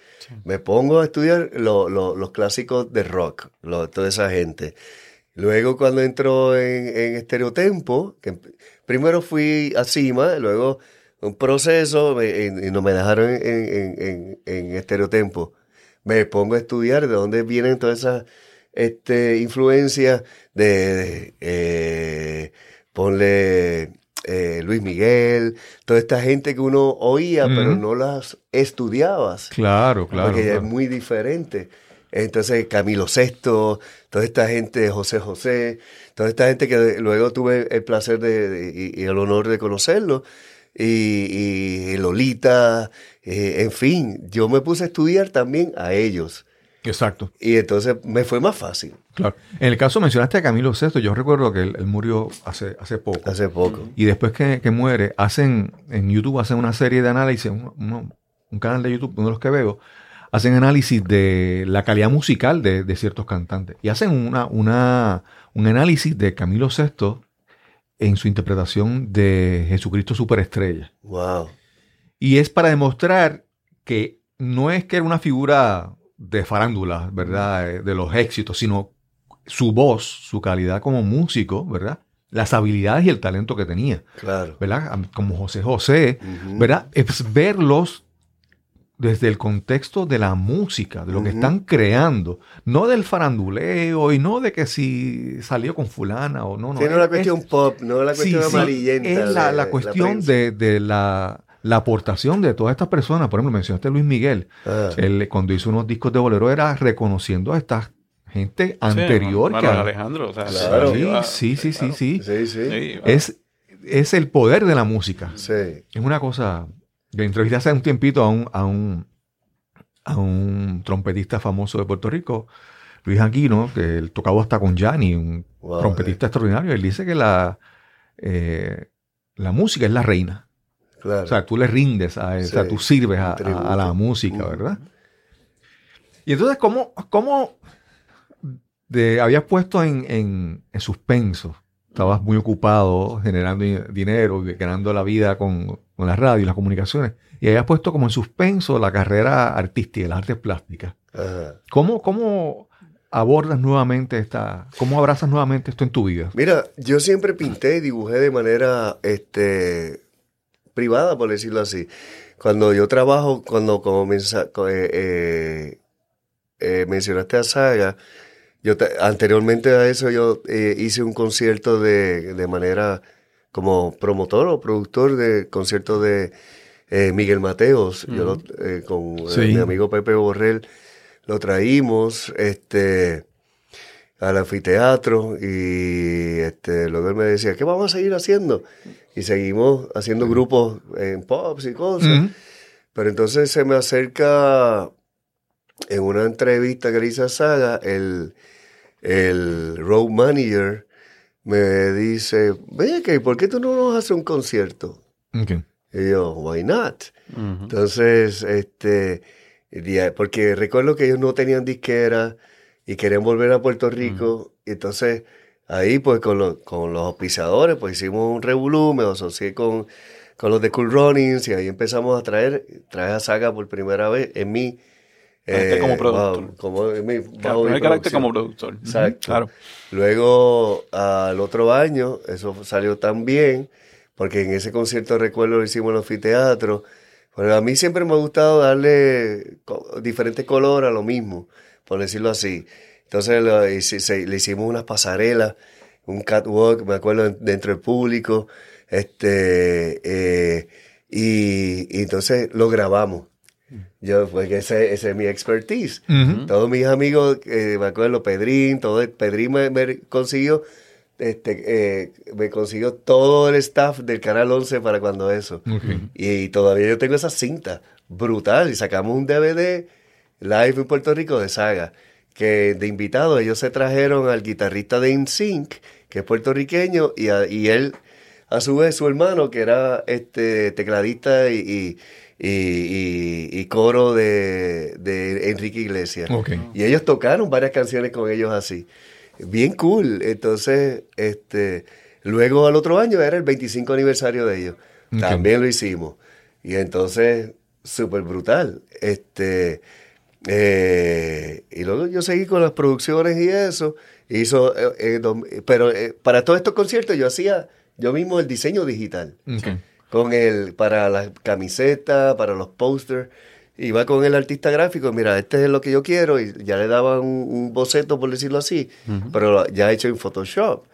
Me pongo a estudiar lo- lo- los clásicos de rock, toda esa gente. Luego cuando entró en, en Estereotempo, emp- primero fui a Cima, luego un proceso y, y no me dejaron en, en, en- Estereotempo. Me pongo a estudiar de dónde vienen todas esas este, influencias de, de, eh, ponle eh, Luis Miguel, toda esta gente que uno oía, pero no las estudiabas. Claro, claro. porque claro. es muy diferente. Entonces, Camilo Sesto, toda esta gente, José José, toda esta gente que luego tuve el placer de, de- y, y el honor de conocerlo, y, y Lolita, eh, en fin, yo me puse a estudiar también a ellos. Exacto. Y entonces me fue más fácil Claro. En el caso mencionaste a Camilo Sesto, yo recuerdo que él, él murió hace, hace poco. hace poco. Y después que, que muere, hacen en YouTube hacen una serie de análisis, un, canal de YouTube, uno de los que veo, hacen análisis de la calidad musical de, de ciertos cantantes. Y hacen una, una, un análisis de Camilo Sesto en su interpretación de Jesucristo Superestrella. Wow. Y es para demostrar que no es que era una figura de farándula, ¿verdad? Eh, De los éxitos, sino su voz, su calidad como músico, ¿verdad? Las habilidades y el talento que tenía, Claro. ¿verdad? Como José José. ¿verdad? Es verlos desde el contexto de la música, de lo que están creando, no del faranduleo y no de que si salió con fulana o no, no. Sí, no es- la cuestión pop, no la Sí, cuestión sí, amarillenta. Es la, la cuestión de, de la, la aportación de todas estas personas. Por ejemplo, mencionaste a Luis Miguel. Ah, Él, cuando hizo unos discos de bolero era reconociendo a esta gente anterior. Sí, que a- Alejandro. O sea, Claro. Sí, sí, sí, sí, claro. sí. sí, sí. Sí, iba- Es, es el poder de la música. Sí. Es una cosa. Le entrevisté hace un tiempito a un, a un, a un trompetista famoso de Puerto Rico, Luis Aquino, que él tocaba hasta con Gianni, un Wow, trompetista extraordinario. Él dice que la, eh, la música es la reina. Claro. O sea, tú le rindes a él, o sea, tú sirves a, la música. ¿verdad? Y entonces, ¿cómo, cómo de, habías puesto en, en- en suspenso? Estabas muy ocupado generando dinero, ganando la vida con, con la radio y las comunicaciones. Y habías puesto como en suspenso la carrera artística, las artes plásticas. ¿Cómo, cómo abordas nuevamente esta, cómo abrazas nuevamente esto en tu vida? Mira, yo siempre pinté y dibujé de manera este, privada, por decirlo así. Cuando yo trabajo, cuando como eh, eh, eh, mencionaste a Saga, yo te- anteriormente a eso yo eh, hice un concierto de, de manera como promotor o productor de concierto de Miguel Mateos, yo lo- con Sí. mi amigo Pepe Borrell, lo traímos este, al anfiteatro y este, luego él me decía, ¿qué vamos a seguir haciendo? Y seguimos haciendo grupos en pops y cosas. Pero entonces se me acerca en una entrevista que le hice a Saga, el, el road manager me dice, ve que ¿por qué tú no nos haces un concierto? Y yo, why not? Entonces, este, porque recuerdo que ellos no tenían disquera y querían volver a Puerto Rico. Y entonces, ahí pues con, los con los auspiciadores, pues hicimos un revolú, me asocié con, con los de Cool Runnings y ahí empezamos a traer, traje a Saga por primera vez en mi... Este como productor. como en mi, bajo mi carácter como productor. Exacto. Claro. Luego, al otro año, eso salió tan bien, porque en ese concierto recuerdo lo hicimos en el anfiteatro. Pero a mí siempre me ha gustado darle co- diferentes colores a lo mismo, por decirlo así. Entonces lo hici- se- le hicimos unas pasarelas, un catwalk, me acuerdo, dentro del público. Este, eh, y, y entonces lo grabamos. Yo, porque ese, ese es mi expertise. Todos mis amigos, eh, me acuerdo, Pedrín, todo, Pedrín me, me consiguió, este, eh, me consiguió todo el staff del Canal 11 para cuando eso. Ok. Y, todavía yo tengo esa cinta, brutal, y sacamos un DVD live en Puerto Rico de saga, que de invitado ellos se trajeron al guitarrista de InSync, que es puertorriqueño, y, a- y él, a su vez, su hermano, que era este tecladista y, y, y- y- y coro de, de Enrique Iglesias. Y ellos tocaron varias canciones con ellos así. Bien cool. Entonces, este, luego al otro año era el 25 aniversario de ellos. También lo hicimos. Y entonces, súper brutal. Este, eh, y luego yo seguí con las producciones y eso. Hizo, eh, eh, pero para todos estos conciertos yo hacía yo mismo el diseño digital Ok. con el para las camisetas, para los pósters. Iba con el artista gráfico, mira, este es lo que yo quiero, y ya le daba un, un boceto, por decirlo así, pero ya hecho en Photoshop.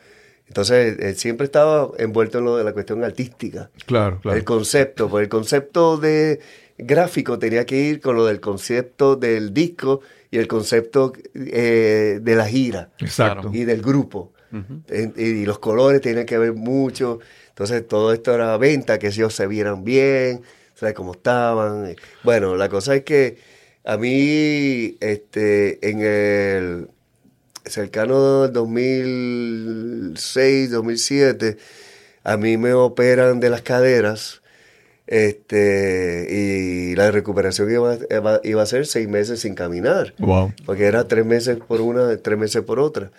Entonces, él siempre estaba envuelto en lo de la cuestión artística. Claro, claro. El concepto, pues el concepto de gráfico tenía que ir con lo del concepto del disco y el concepto eh, de la gira Exacto. y del grupo. Y, los colores tienen que ver mucho. Entonces, todo esto era venta, que ellos se vieran bien, ¿sabes cómo estaban? Bueno, la cosa es que a mí, este, en el cercano al 2006, 2007, a mí me operan de las caderas. Este, y la recuperación iba, iba- iba a ser seis meses sin caminar Wow. porque era tres meses por una, tres meses por otra.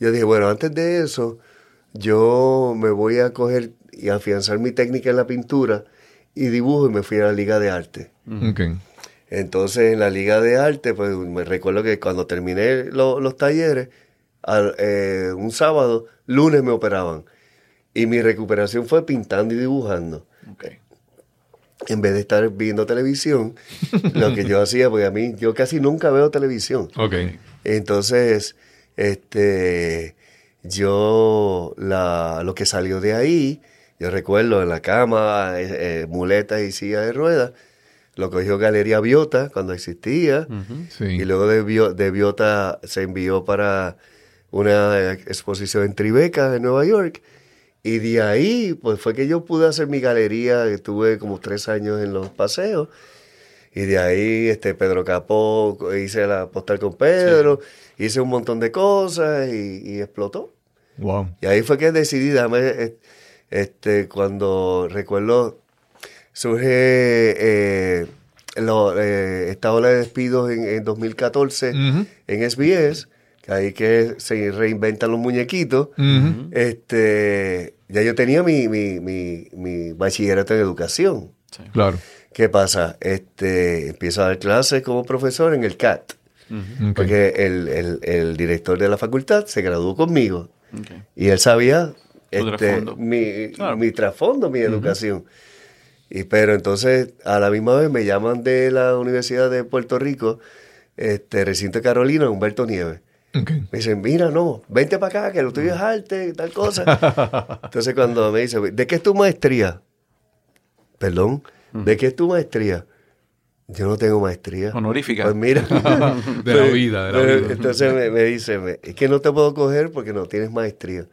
Yo dije, bueno, antes de eso, yo me voy a coger y afianzar mi técnica en la pintura y dibujo y me fui a la Liga de Arte. Entonces, en la Liga de Arte, pues me recuerdo que cuando terminé lo- los talleres, al- eh, un sábado, lunes me operaban. Y mi recuperación fue pintando y dibujando. En vez de estar viendo televisión, lo que yo hacía, porque a mí, yo casi nunca veo televisión. Ok. Entonces, este, yo, la, lo que salió de ahí, yo recuerdo en la cama, eh, eh, muletas y silla de ruedas, lo cogió Galería Biota cuando existía, Sí. y luego de, de Biota se envió para una exposición en Tribeca, en Nueva York, y de ahí, pues fue que yo pude hacer mi galería, que tuve como tres años en los paseos, y de ahí, este, Pedro Capó, hice la postal con Pedro, hice un montón de cosas y, y explotó. Wow. Y ahí fue que decidí, dame, este, cuando recuerdo, surge eh, lo- eh, esta ola de despidos en, en 2014 Ujú. en SBS, que ahí que se reinventan los muñequitos. Este, ya yo tenía mi, mi, mi, mi bachillerato en educación. Claro. ¿Qué pasa? Este, empiezo a dar clases como profesor en el CAT, porque el, el- el director de la facultad se graduó conmigo y él sabía este, trasfondo. mi, Claro. mi trasfondo, mi educación. Y, pero entonces, a la misma vez me llaman de la Universidad de Puerto Rico, este, recinto de Carolina, Humberto Nieves. Me dicen, mira, no, vente para acá, que lo tuyo es arte, tal cosa. [LAUGHS] Entonces cuando me dice, ¿de qué es tu maestría? Perdón, ¿de qué es tu maestría? Yo no tengo maestría. Honorífica. Pues mira. [LAUGHS] De la vida, de la Pero vida. Entonces me, me dice, me- es que no te puedo coger porque no tienes maestría.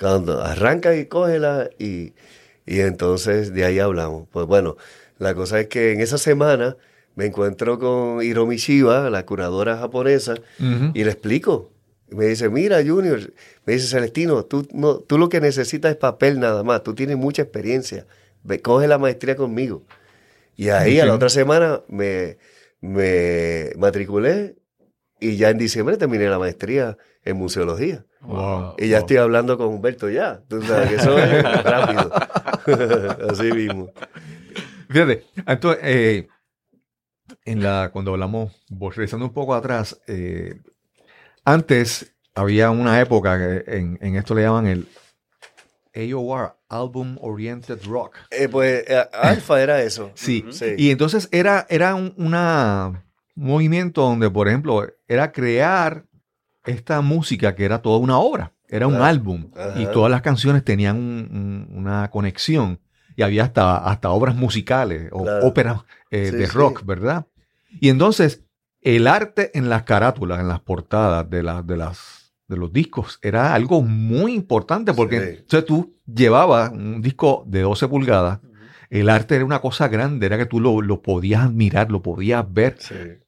Cuando arranca y cógela y, y entonces de ahí hablamos. Pues bueno, la cosa es que en esa semana me encuentro con Hiromi Shiba, la curadora japonesa, y le explico. Y me dice, mira, Junior, me dice, Celestino, tú, no, tú lo que necesitas es papel nada más, tú tienes mucha experiencia, coge la maestría conmigo. Y ahí a la otra semana me, me matriculé y ya en diciembre terminé la maestría en museología. Wow. Y ya Wow. estoy hablando con Humberto ya. Tú sabes que eso es [LAUGHS] rápido. [LAUGHS] Así mismo. Fíjate, entonces, eh, en la, cuando hablamos, vos regresando un poco atrás, eh, antes había una época que en, en esto le llaman el AOR, Album Oriented Rock. Eh, pues eh, Alfa era eso. [LAUGHS] Sí. Sí. Y entonces era, era un una, movimiento donde, por ejemplo, era crear esta música que era toda una obra, era un álbum Ajá. y todas las canciones tenían un- un- una conexión y había hasta, hasta obras musicales o Claro. óperas eh, Sí, de sí. rock, ¿verdad? Y entonces el arte en las carátulas, en las portadas de, la- de, las, de los discos era algo muy importante porque Sí. entonces tú llevabas un disco de 12 pulgadas, el arte era una cosa grande, era que tú lo, lo podías admirar, lo podías ver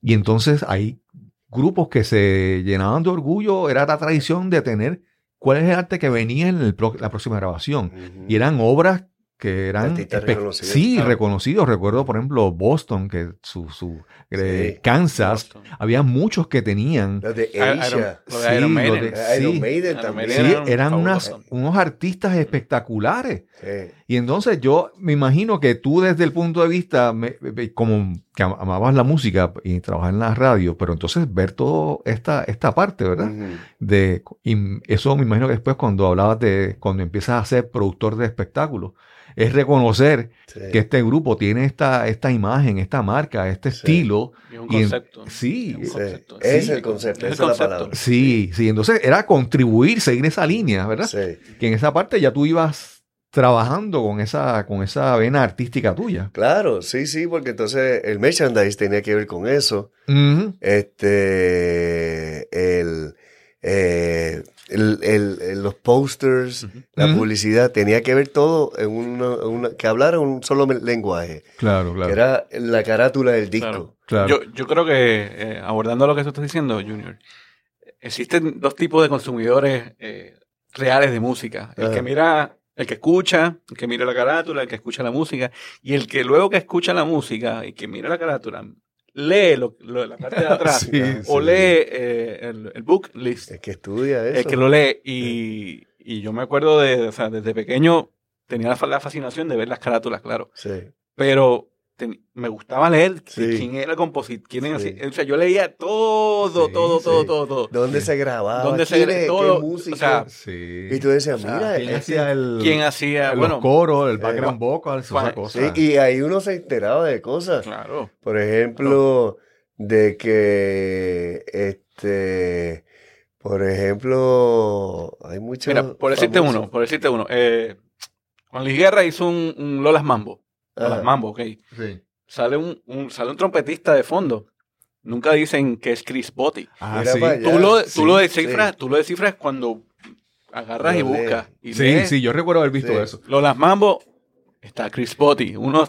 y entonces hay grupos que se llenaban de orgullo, era la tradición de tener cuál es el arte que venía en el la próxima grabación. Y eran obras que eran reconocidos. Sí, Claro. reconocidos. Recuerdo, por ejemplo, Boston, que su, su eh, Sí. Kansas, Boston. había muchos que tenían. Los de Iron- Asia. de Iron Sí, Maiden. de- Iron sí. Maiden también. Sí, eran eran unas- unos artistas espectaculares. Sí. Y entonces yo me imagino que tú desde el punto de vista, me- me- como que am- amabas la música y trabajar en la radio, pero entonces ver toda esta, esta parte, ¿verdad? Ujú. de y eso me imagino que después cuando hablabas de cuando empiezas a ser productor de espectáculos es reconocer Sí. que este grupo tiene esta esta imagen esta marca este Sí. estilo Y un y en- concepto. sí Un Sí. concepto. Es Sí. el concepto, Es el esa es la palabra. sí sí entonces era contribuir seguir esa línea verdad Sí. que en esa parte ya tú ibas trabajando con esa con esa vena artística tuya Claro, sí, sí, porque entonces el merchandise tenía que ver con eso. Este, el, eh, el- el- los posters, la publicidad, tenía que ver todo en una, que hablara un solo lenguaje, claro que claro era la carátula del disco. Claro. claro Yo, yo creo que, eh, abordando lo que tú estás diciendo, Junior, existen dos tipos de consumidores eh, reales de música. El Ajá. que mira, el que escucha, el que mira la carátula, el que escucha la música, y el que luego que escucha la música y que mira la carátula, lee lo, lo la parte de atrás, [LAUGHS] Sí, o sí. lee eh, el, el book list, El que estudia eso. el que lo lee. Y, y yo me acuerdo de, o sea, desde pequeño tenía la, la fascinación de ver las carátulas, claro. Sí, pero ten- me gustaba leer Sí. quién era el compositor, quién era Sí. así. O sea, yo leía todo, Sí, todo, todo, sí. todo, todo. ¿Dónde se grababa? ¿Dónde se ¿Quién gra- es? todo? ¿Qué música? O sea, sí y tú decías, o sea, mira, ¿Quién este- hacía el, ¿Quién hacía? los Bueno, coros el eh, background cosa sí, y ahí uno se enteraba de cosas. claro. Por ejemplo, de que, este, por ejemplo, hay muchos. Mira, por decirte famosos. uno, por decirte uno. Eh, Juan Luis Guerra hizo un, un Lolas Mambo. Lolas Mambo, ok. sí Sale un, un- sale un trompetista de fondo. Nunca dicen que es Chris Botti. Ah, sí. Tú lo, sí, tú lo descifras, sí. tú lo descifras cuando agarras Lo y buscas. Y Sí, lees. sí, yo recuerdo haber visto Sí. eso. Lolas Mambo está Chris Botti, uno de los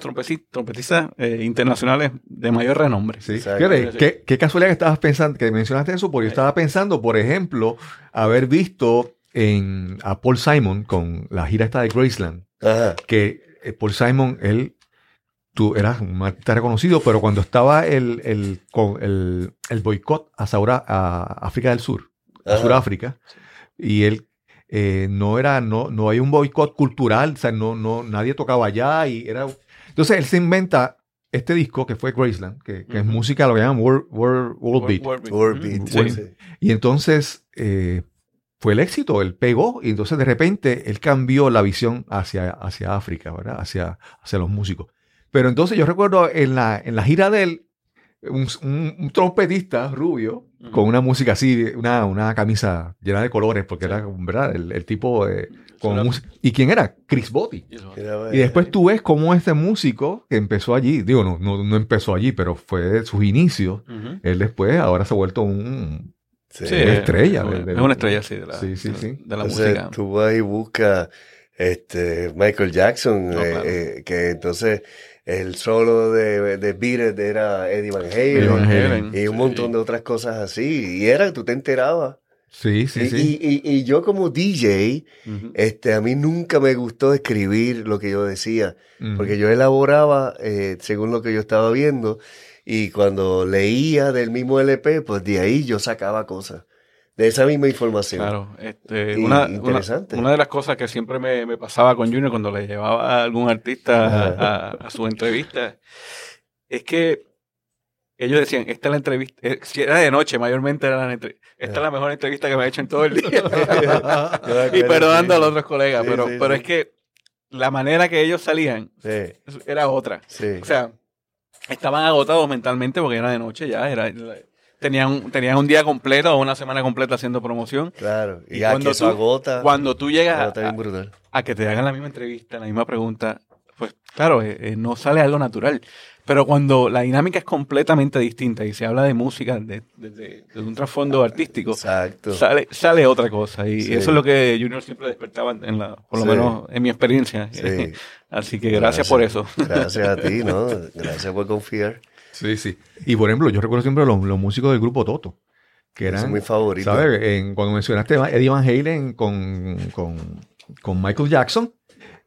trompetistas eh, internacionales de mayor renombre. Sí. Fíjate. ¿qué, qué casualidad que estabas pensando, que mencionaste eso, porque yo estaba pensando, por ejemplo, haber visto en, a Paul Simon con la gira esta de Graceland, Ajá. que eh, Paul Simon, él, tú eras un artista reconocido, pero cuando estaba el, el, con el, el boicot a, Saura- a África del Sur, a Ajá. Sudáfrica, y él eh, no era, no, no hay un boicot cultural, o sea, no, no, nadie tocaba allá y era. Entonces él se inventa este disco que fue Graceland, que, que es música, lo que llaman World, World, World Beat. World Beat. World sí. Y entonces eh, fue el éxito, él pegó, y entonces de repente él cambió la visión hacia, hacia África, ¿verdad? Hacia, hacia los músicos. Pero entonces yo recuerdo en la, en la gira de él, un, un- un trompetista rubio, con una música así, una, una camisa llena de colores, porque era, ¿verdad? El, el tipo eh, con música. ¿Y quién era? Chris Botti. Y después tú ves cómo este músico que empezó allí, digo, no, no, no empezó allí, pero fue de sus inicios, él después ahora se ha vuelto un... Sí. Sí, Una es- estrella Es, de- de- es una estrella, sí, de la, Sí, sí, sí. de la Entonces, música. tú vas y buscas este, Michael Jackson, No, eh, claro. eh, que entonces el solo de, de Beat It era Eddie Van Halen, Eddie Van Halen. y un Sí. montón de otras cosas así. Y era, tú te enterabas. Sí, sí, y, sí. y- y- y yo como DJ, este, a mí nunca me gustó escribir lo que yo decía, porque yo elaboraba eh, según lo que yo estaba viendo, y cuando leía del mismo LP, pues de ahí yo sacaba cosas, de esa misma información. Claro, este, una, interesante. una de las cosas que siempre me, me pasaba con Junior cuando le llevaba a algún artista a, a- su entrevista es que ellos decían, esta es la entrevista, eh, si era de noche mayormente era la entre- esta es la mejor entrevista que me he hecho en todo el día. [LAUGHS] Y perdonando sí. a los otros colegas, Sí, pero, sí, pero es que la manera que ellos salían era otra. O sea, estaban agotados mentalmente porque era de noche ya, era, tenían, tenían un día completo o una semana completa haciendo promoción. Claro, y, Y a cuando que tú- agota. Cuando tú llegas a, que te hagan la misma entrevista, la misma pregunta, pues claro, eh, eh, no sale algo natural. Pero cuando la dinámica es completamente distinta y se habla de música desde un trasfondo artístico, Sale, sale otra cosa. Y eso es lo que Junior siempre despertaba, en la, por lo menos en mi experiencia. [LAUGHS] Así que gracias, por eso. Gracias a ti, ¿no? [LAUGHS] Gracias por confiar. Sí, sí. Y por ejemplo, yo recuerdo siempre los, los músicos del grupo Toto. Que eran, muy favoritos. ¿Sabes? cuando mencionaste Eddie Van Halen con, con, con Michael Jackson,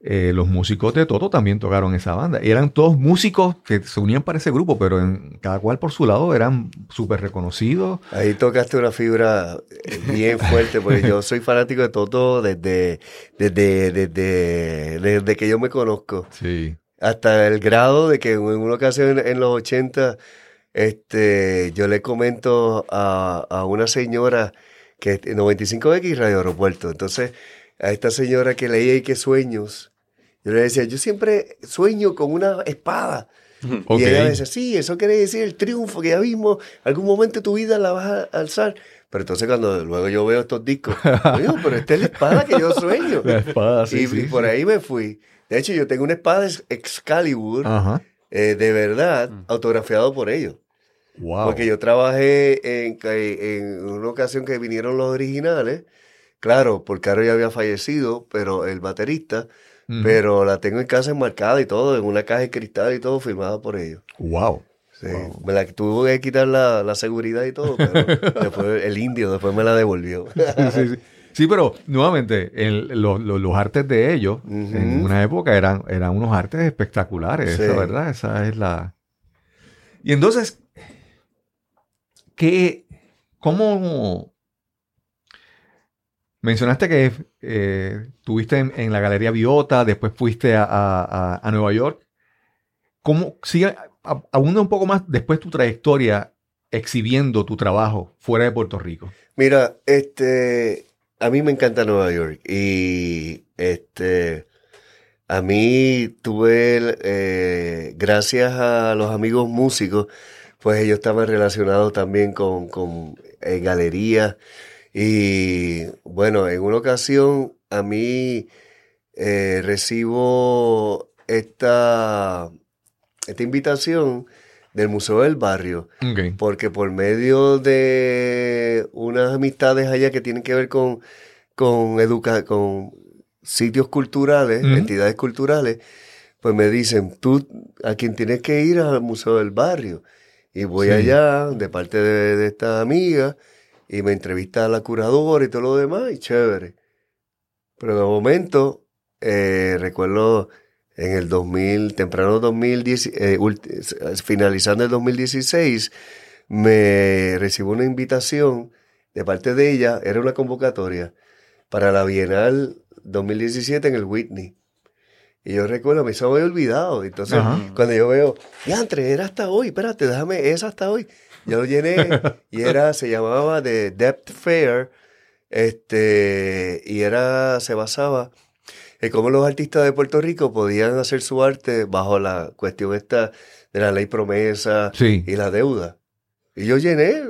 eh, los músicos de Toto también tocaron esa banda. Y eran todos músicos que se unían para ese grupo, pero en, cada cual por su lado eran súper reconocidos. Ahí tocaste una fibra eh, bien fuerte, porque yo [LAUGHS] soy fanático de Toto desde, desde, desde, desde que yo me conozco. Sí. Hasta el grado de que en una ocasión en, los 80, este, yo le comento a, a una señora que 95X Radio Aeropuerto. Entonces, a esta señora que leía y que sueños yo le decía, yo siempre sueño con una espada. Y ella decía, sí, eso quiere decir el triunfo, que ya mismo, algún momento de tu vida la vas a alzar. Pero entonces cuando luego yo veo estos discos, [LAUGHS] pero esta es la espada que yo sueño. La espada, sí, y, por ahí me fui. De hecho, yo tengo una espada Excalibur, eh, de verdad, mm. autografiado por ellos. Wow. Porque yo trabajé en, en una ocasión que vinieron los originales. Claro, porque Caro ya había fallecido, pero el baterista pero la tengo en casa enmarcada y todo, en una caja de cristal y todo, firmada por ellos. Wow. Sí, me la tuve que quitar la, la seguridad y todo, pero [LAUGHS] después el indio después me la devolvió. sí, sí, sí. Pero nuevamente, los artes de ellos en una época eran, eran unos artes espectaculares, esa, ¿verdad? Esa es la... Y entonces, ¿qué, cómo, Mencionaste que eh, tuviste en, la Galería Biota, después fuiste a, Nueva York. ¿Cómo sigue, abunda un poco más después tu trayectoria exhibiendo tu trabajo fuera de Puerto Rico? Mira, este, a mí me encanta Nueva York y este, a mí tuve, eh, gracias a los amigos músicos, pues ellos estaban relacionados también con, con eh, galerías y bueno, en una ocasión a mí eh, recibo esta, esta invitación del Museo del Barrio, porque por medio de unas amistades allá que tienen que ver con, con, educa con sitios culturales, entidades culturales, pues me dicen, tú a quien tienes que ir al Museo del Barrio. Y voy allá de parte de, de esta amiga y me entrevista a la curadora y todo lo demás, y chévere. Pero de momento, eh, recuerdo en el 2000, temprano 2010, eh, finalizando el 2016, me recibo una invitación de parte de ella, era una convocatoria para la Bienal 2017 en el Whitney. Y yo recuerdo, me se me había olvidado. Entonces, cuando yo veo, diantre, era hasta hoy, espérate, déjame, es hasta hoy. Yo lo llené y era, se llamaba The Depth Fair, este, y era, se basaba en cómo los artistas de Puerto Rico podían hacer su arte bajo la cuestión esta de la ley promesa y la deuda. Y yo llené,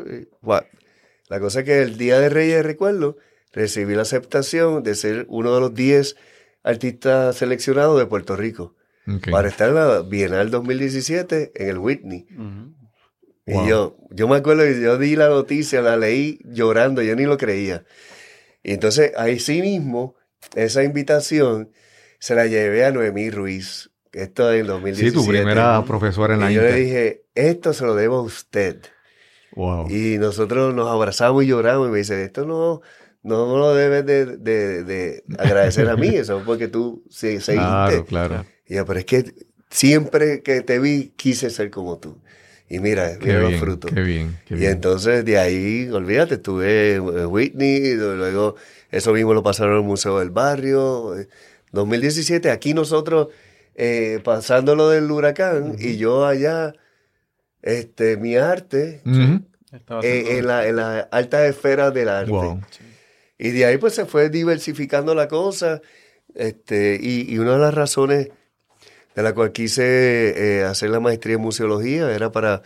la cosa es que el Día de Reyes, recuerdo, recibí la aceptación de ser uno de los 10 artistas seleccionados de Puerto Rico. Para estar en la Bienal 2017 en el Whitney. Y yo, yo me acuerdo que yo di la noticia, la leí llorando, yo ni lo creía. Y entonces ahí sí mismo, esa invitación se la llevé a Noemí Ruiz, esto en 2017. Sí, tu primera profesora en la Y yo le dije, esto se lo debo a usted. Wow. Y nosotros nos abrazamos y lloramos y me dice, esto no, no, lo debes de, de, agradecer a mí, [LAUGHS] eso porque tú seguiste. Claro, claro. Y yo, pero es que siempre que te vi quise ser como tú. Y mira, mira los frutos. Qué bien, qué bien. Y entonces de ahí, olvídate, estuve en Whitney, luego eso mismo lo pasaron al Museo del Barrio. 2017, aquí nosotros eh, pasando lo del huracán y yo allá, este, mi arte eh, en, la, en la alta esfera del arte. Y de ahí pues se fue diversificando la cosa. Este, y, y una de las razones de la cual quise eh, hacer la maestría en museología, era para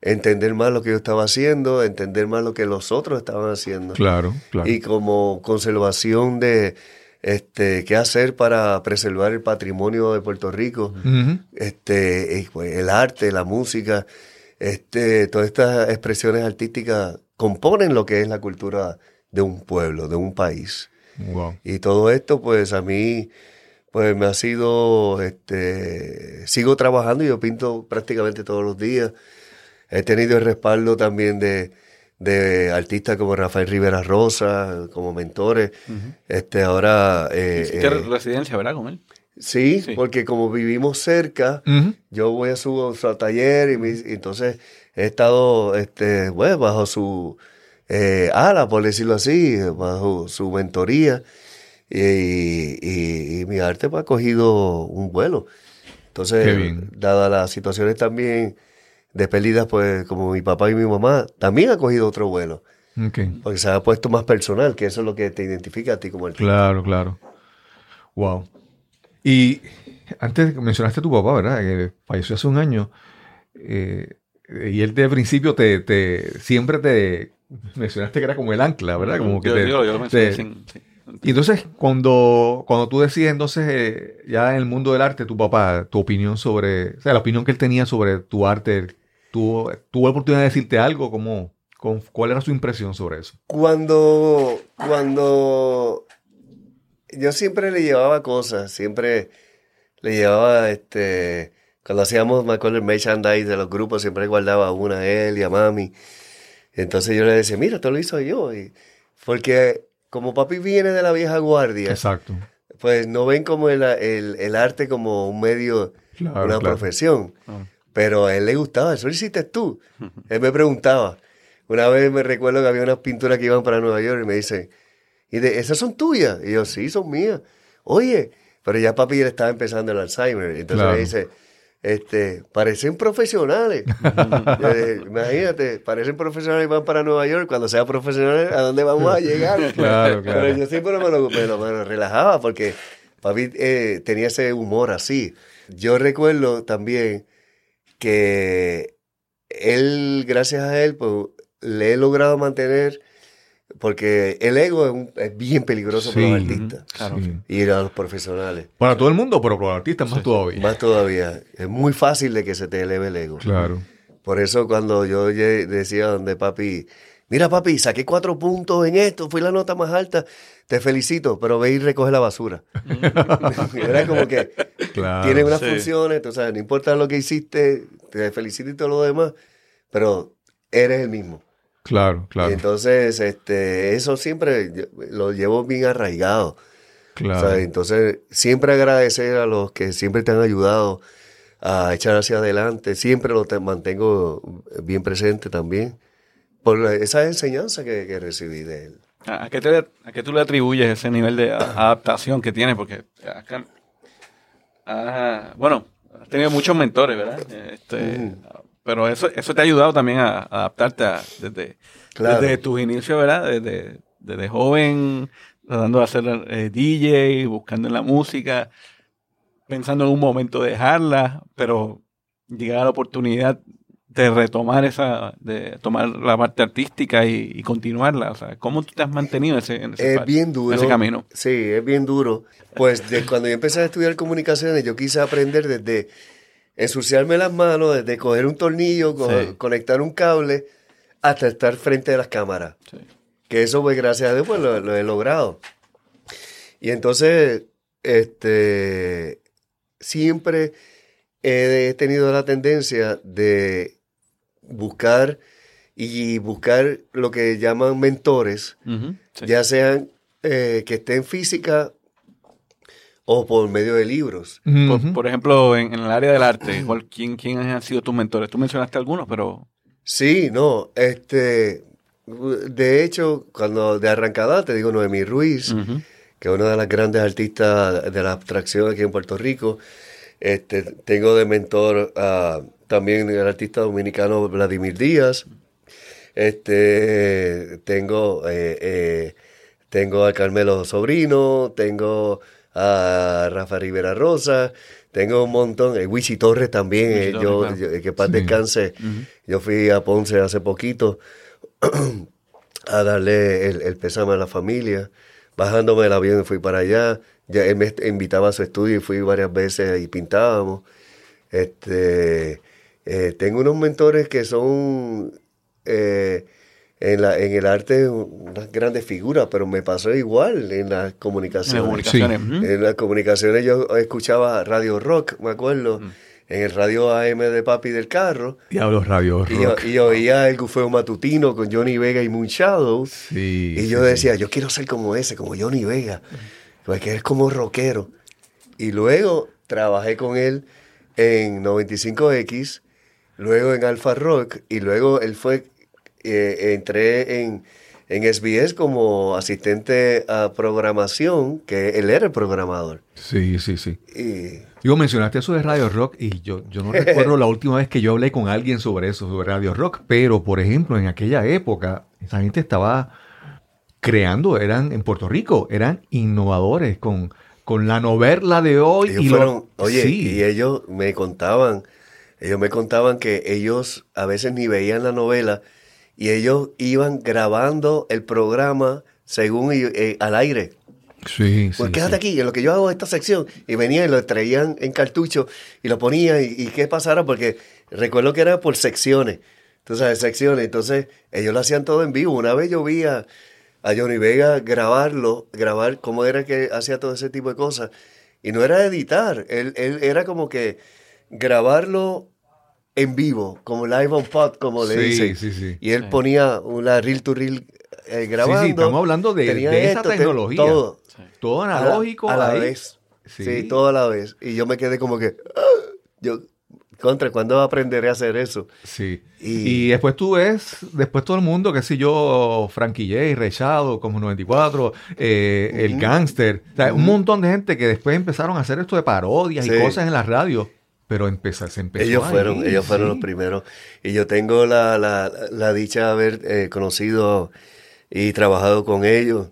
entender más lo que yo estaba haciendo, entender más lo que los otros estaban haciendo. Claro, claro. Y como conservación de este, qué hacer para preservar el patrimonio de Puerto Rico, este, pues, el arte, la música, este, todas estas expresiones artísticas componen lo que es la cultura de un pueblo, de un país. Y todo esto, pues a mí, pues me ha sido, este, sigo trabajando, y yo pinto prácticamente todos los días. He tenido el respaldo también de, de artistas como Rafael Rivera Rosa, como mentores. Este, ahora... Eh, eh, residencia, ¿verdad, con él? Sí, porque como vivimos cerca, yo voy a su, taller y, entonces he estado este, bueno, bajo su eh, ala, por decirlo así, bajo su mentoría y, mi arte me ha cogido un vuelo. Entonces, dadas las situaciones también de pérdidas, pues como mi papá y mi mamá, también ha cogido otro vuelo. Porque se ha puesto más personal, que eso es lo que te identifica a ti como artista. Claro, claro. Wow. Y antes mencionaste a tu papá, ¿verdad? Que falleció hace un año. Eh, y él de principio te, te, siempre te mencionaste que era como el ancla, ¿verdad? Como que yo, lo mencioné Y entonces, cuando, cuando tú decides, entonces, eh, ya en el mundo del arte, tu papá, tu opinión sobre, o sea, la opinión que él tenía sobre tu arte, ¿tuvo, tuvo oportunidad de decirte algo? ¿Cómo, ¿Cuál era su impresión sobre eso? Cuando, cuando yo siempre le llevaba cosas, siempre le llevaba, este, cuando hacíamos, me acuerdo, el merchandise de los grupos, siempre guardaba una a él y a mami. Entonces yo le decía, mira, esto lo hizo yo. Porque como papi viene de la vieja guardia, Exacto. pues no ven como el, arte como un medio, una profesión. Ah. Pero a él le gustaba, eso lo hiciste tú. él me preguntaba. Una vez me recuerdo que había unas pinturas que iban para Nueva York y me dice, y de, ¿esas son tuyas? Y yo, sí, son mías. Oye, pero ya papi ya estaba empezando el Alzheimer. Entonces me dice, este, parecen profesionales. Imagínate, parecen profesionales y van para Nueva York. Cuando sea profesionales, ¿a dónde vamos a llegar? [LAUGHS] Claro, claro. Pero yo siempre me lo, me relajaba porque papi eh, tenía ese humor así. Yo recuerdo también que él, gracias a él, pues le he logrado mantener porque el ego es, bien peligroso para los artistas y a los profesionales. Para todo el mundo, pero para los artistas más todavía. Más todavía. Es muy fácil de que se te eleve el ego. Claro. Por eso cuando yo decía donde papi, mira papi, saqué cuatro puntos en esto, fui la nota más alta, te felicito, pero ve y recoge la basura. [LAUGHS] Era como que tiene unas funciones, o sea, no importa lo que hiciste, te felicito y todo lo demás, pero eres el mismo. Claro, claro. Y entonces, este, eso siempre lo llevo bien arraigado. Claro. entonces, siempre agradecer a los que siempre te han ayudado a echar hacia adelante. Siempre lo te mantengo bien presente también. Por esa enseñanza que, recibí de él. ¿A qué, te, ¿A qué tú le atribuyes ese nivel de adaptación que tiene? Porque acá, ah, bueno, has tenido muchos mentores, ¿verdad? Este, pero eso, eso te ha ayudado también a, adaptarte desde, desde tus inicios, ¿verdad? Desde, desde joven, tratando de hacer eh, DJ, buscando en la música, pensando en un momento dejarla, pero llegar a la oportunidad de retomar esa, de tomar la parte artística y, continuarla. O sea, ¿cómo tú te has mantenido ese, en ese, es bien duro, ese camino? Sí, es bien duro. Pues de cuando yo empecé a estudiar comunicaciones, yo quise aprender desde ensuciarme las manos desde coger un tornillo, conectar un cable, hasta estar frente a las cámaras. Que eso, pues, gracias a Dios, pues, lo, he logrado. Y entonces, este, siempre he tenido la tendencia de buscar y buscar lo que llaman mentores, ya sean eh, que estén física o por medio de libros. por, ejemplo, en, el área del arte, ¿quién, ¿quién han sido tus mentores? Tú mencionaste algunos, pero... Sí, no, este, de hecho, cuando de arrancada te digo Noemí Ruiz, que es una de las grandes artistas de la abstracción aquí en Puerto Rico. Este, tengo de mentor también el artista dominicano Vladimir Díaz. Este, tengo, eh, eh, tengo a Carmelo Sobrino, tengo a Rafa Rivera Rosa, tengo un montón, el Wichi Torres también, eh, yo, que paz descanse, yo fui a Ponce hace poquito [CLEARS THROAT] a darle el, pésame a la familia, bajándome del avión fui para allá. Ya él me invitaba a su estudio y fui varias veces y pintábamos. Este, eh, tengo unos mentores que son eh, en, la, en el arte unas grandes figuras, pero me pasó igual en las comunicaciones. En las comunicaciones, en las comunicaciones yo escuchaba Radio Rock, me acuerdo. En el radio AM de papi del carro. Diablos Radio Rock. Y, oía el gufeo matutino con Johnny Vega y Moon Shadow. y yo decía, yo quiero ser como ese, como Johnny Vega. Porque es como rockero. Y luego trabajé con él en 95X, luego en Alpha Rock, y luego él fue eh, entré en, en SBS como asistente a programación, que él era el programador. Sí, sí, sí. Y, Digo, mencionaste eso de Radio Rock y yo, yo no [LAUGHS] recuerdo la última vez que yo hablé con alguien sobre eso, sobre Radio Rock, pero por ejemplo, en aquella época, esa gente estaba creando, eran en Puerto Rico, eran innovadores con, con la novela de hoy. y fueron, oye, y ellos me contaban, ellos me contaban que ellos a veces ni veían la novela y ellos iban grabando el programa según eh, al aire. Sí, pues quédate aquí, en lo que yo hago esta sección. Y venían y lo traían en cartucho y lo ponían y, qué pasara, porque recuerdo que era por secciones. Sabes, secciones. Entonces, ellos lo hacían todo en vivo. Una vez yo vi a, Johnny Vega grabarlo, grabar cómo era que hacía todo ese tipo de cosas. Y no era editar, él, él era como que grabarlo en vivo, como live on pod, como le dicen. Sí, sí. Y él ponía una reel to reel eh, grabando. Sí, estamos hablando de, esa tecnología. Todo, todo analógico. A la, vez. Sí. todo a la vez. Y yo me quedé como que, ah", yo, contra, ¿cuándo aprenderé a hacer eso? Sí. Y, después tú ves, después todo el mundo, qué sé yo, Frankie J, Rechado, como 94, eh, el Gangster, un montón de gente que después empezaron a hacer esto de parodias y cosas en la radio. Pero empezó, se empezó Ellos fueron, ellos fueron los primeros. Y yo tengo la, la, la dicha de haber eh, conocido y trabajado con ellos.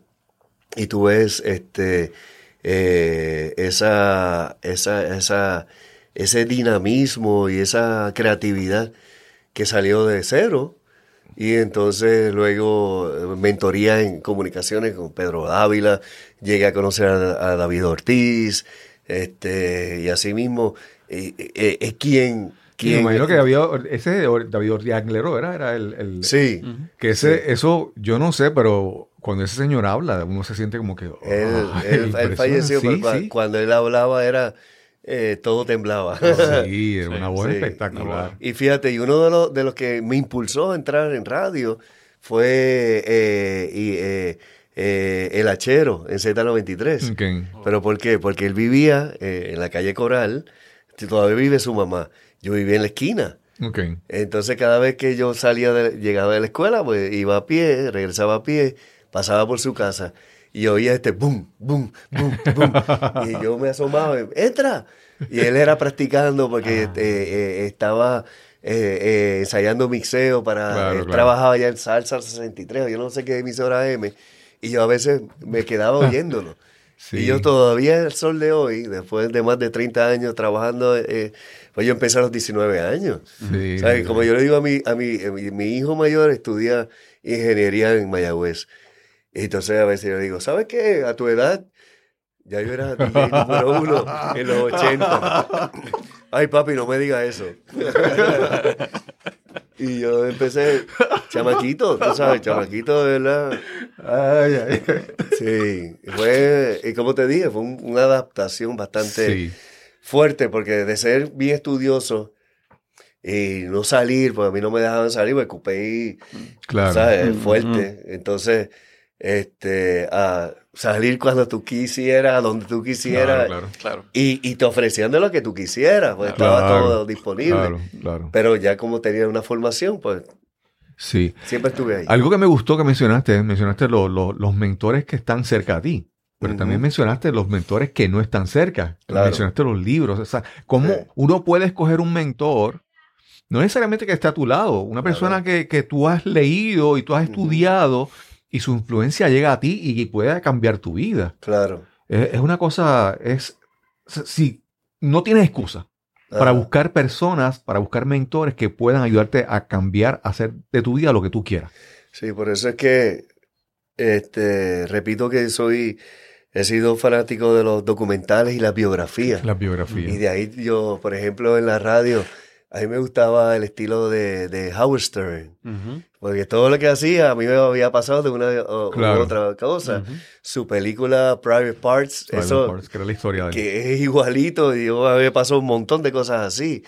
Y tú ves este, eh, esa, esa, esa, ese dinamismo y esa creatividad que salió de cero. Y entonces luego eh, mentoría en comunicaciones con Pedro Dávila, llegué a conocer a, a David Ortiz, este, y así mismo eh, eh, es quien... me imagino que había, ese David Ortiz Anglero era, era el, Sí. Que ese, eso, yo no sé, pero cuando ese señor habla, uno se siente como que... él, falleció, cuando, él hablaba era... Eh, todo temblaba. Sí, era [LAUGHS] una voz espectacular. Y fíjate, y uno de los, de los que me impulsó a entrar en radio fue y, el hachero en Z93. ¿Pero por qué? Porque él vivía en la calle Coral todavía vive su mamá. Yo vivía en la esquina. Okay. Entonces cada vez que yo salía, de, llegaba de la escuela, pues iba a pie, regresaba a pie, pasaba por su casa y oía este boom, boom, boom, boom. [LAUGHS] y yo me asomaba, entra. Y él era practicando porque ah. eh, eh, estaba eh, ensayando mixeo para, él trabajaba ya en Salsa 63, yo no sé qué emisora M. Y yo a veces me quedaba oyéndolo. Y yo todavía el sol de hoy, después de más de 30 años trabajando, eh, pues yo empecé a los 19 años. Como yo le digo a mi, a mi, mi, hijo mayor estudia ingeniería en Mayagüez. Y entonces a veces yo le digo, ¿sabes qué? A tu edad, ya yo era DJ número uno en los 80. [LAUGHS] Ay, papi, no me diga eso. [LAUGHS] y yo empecé, chamaquito, tú [LAUGHS] sabes, chamaquito, de verdad. Ay, ay. Sí, fue, y como te dije, fue una adaptación bastante fuerte, porque de ser bien estudioso y no salir, pues a mí no me dejaban salir, me ocupé claro. ¿sabes? Fuerte. Entonces, este, a salir cuando tú quisieras, donde tú quisieras. Claro, claro, Y, y, te ofrecían de lo que tú quisieras, pues estaba todo disponible. Pero ya como tenía una formación, pues sí. siempre estuve ahí. Algo que me gustó que mencionaste, mencionaste los mentores que están cerca a ti. Pero también mencionaste los mentores que no están cerca. Mencionaste los libros. O sea, cómo uno puede escoger un mentor no necesariamente que esté a tu lado, una persona que, que, tú has leído y tú has estudiado y su influencia llega a ti y puede cambiar tu vida. Claro. Es, una cosa, es, si no tienes excusa para buscar personas, para buscar mentores que puedan ayudarte a cambiar, a hacer de tu vida lo que tú quieras. Sí, por eso es que este, repito que soy, he sido fanático de los documentales y las biografías. Las biografías. Y de ahí yo, por ejemplo, en la radio, a mí me gustaba el estilo de, de Howard Stern. Porque todo lo que hacía a mí me había pasado de una o, u otra cosa. Su película Private Parts, Private eso Parts, que era la historia de que es igualito, y yo había pasado un montón de cosas así.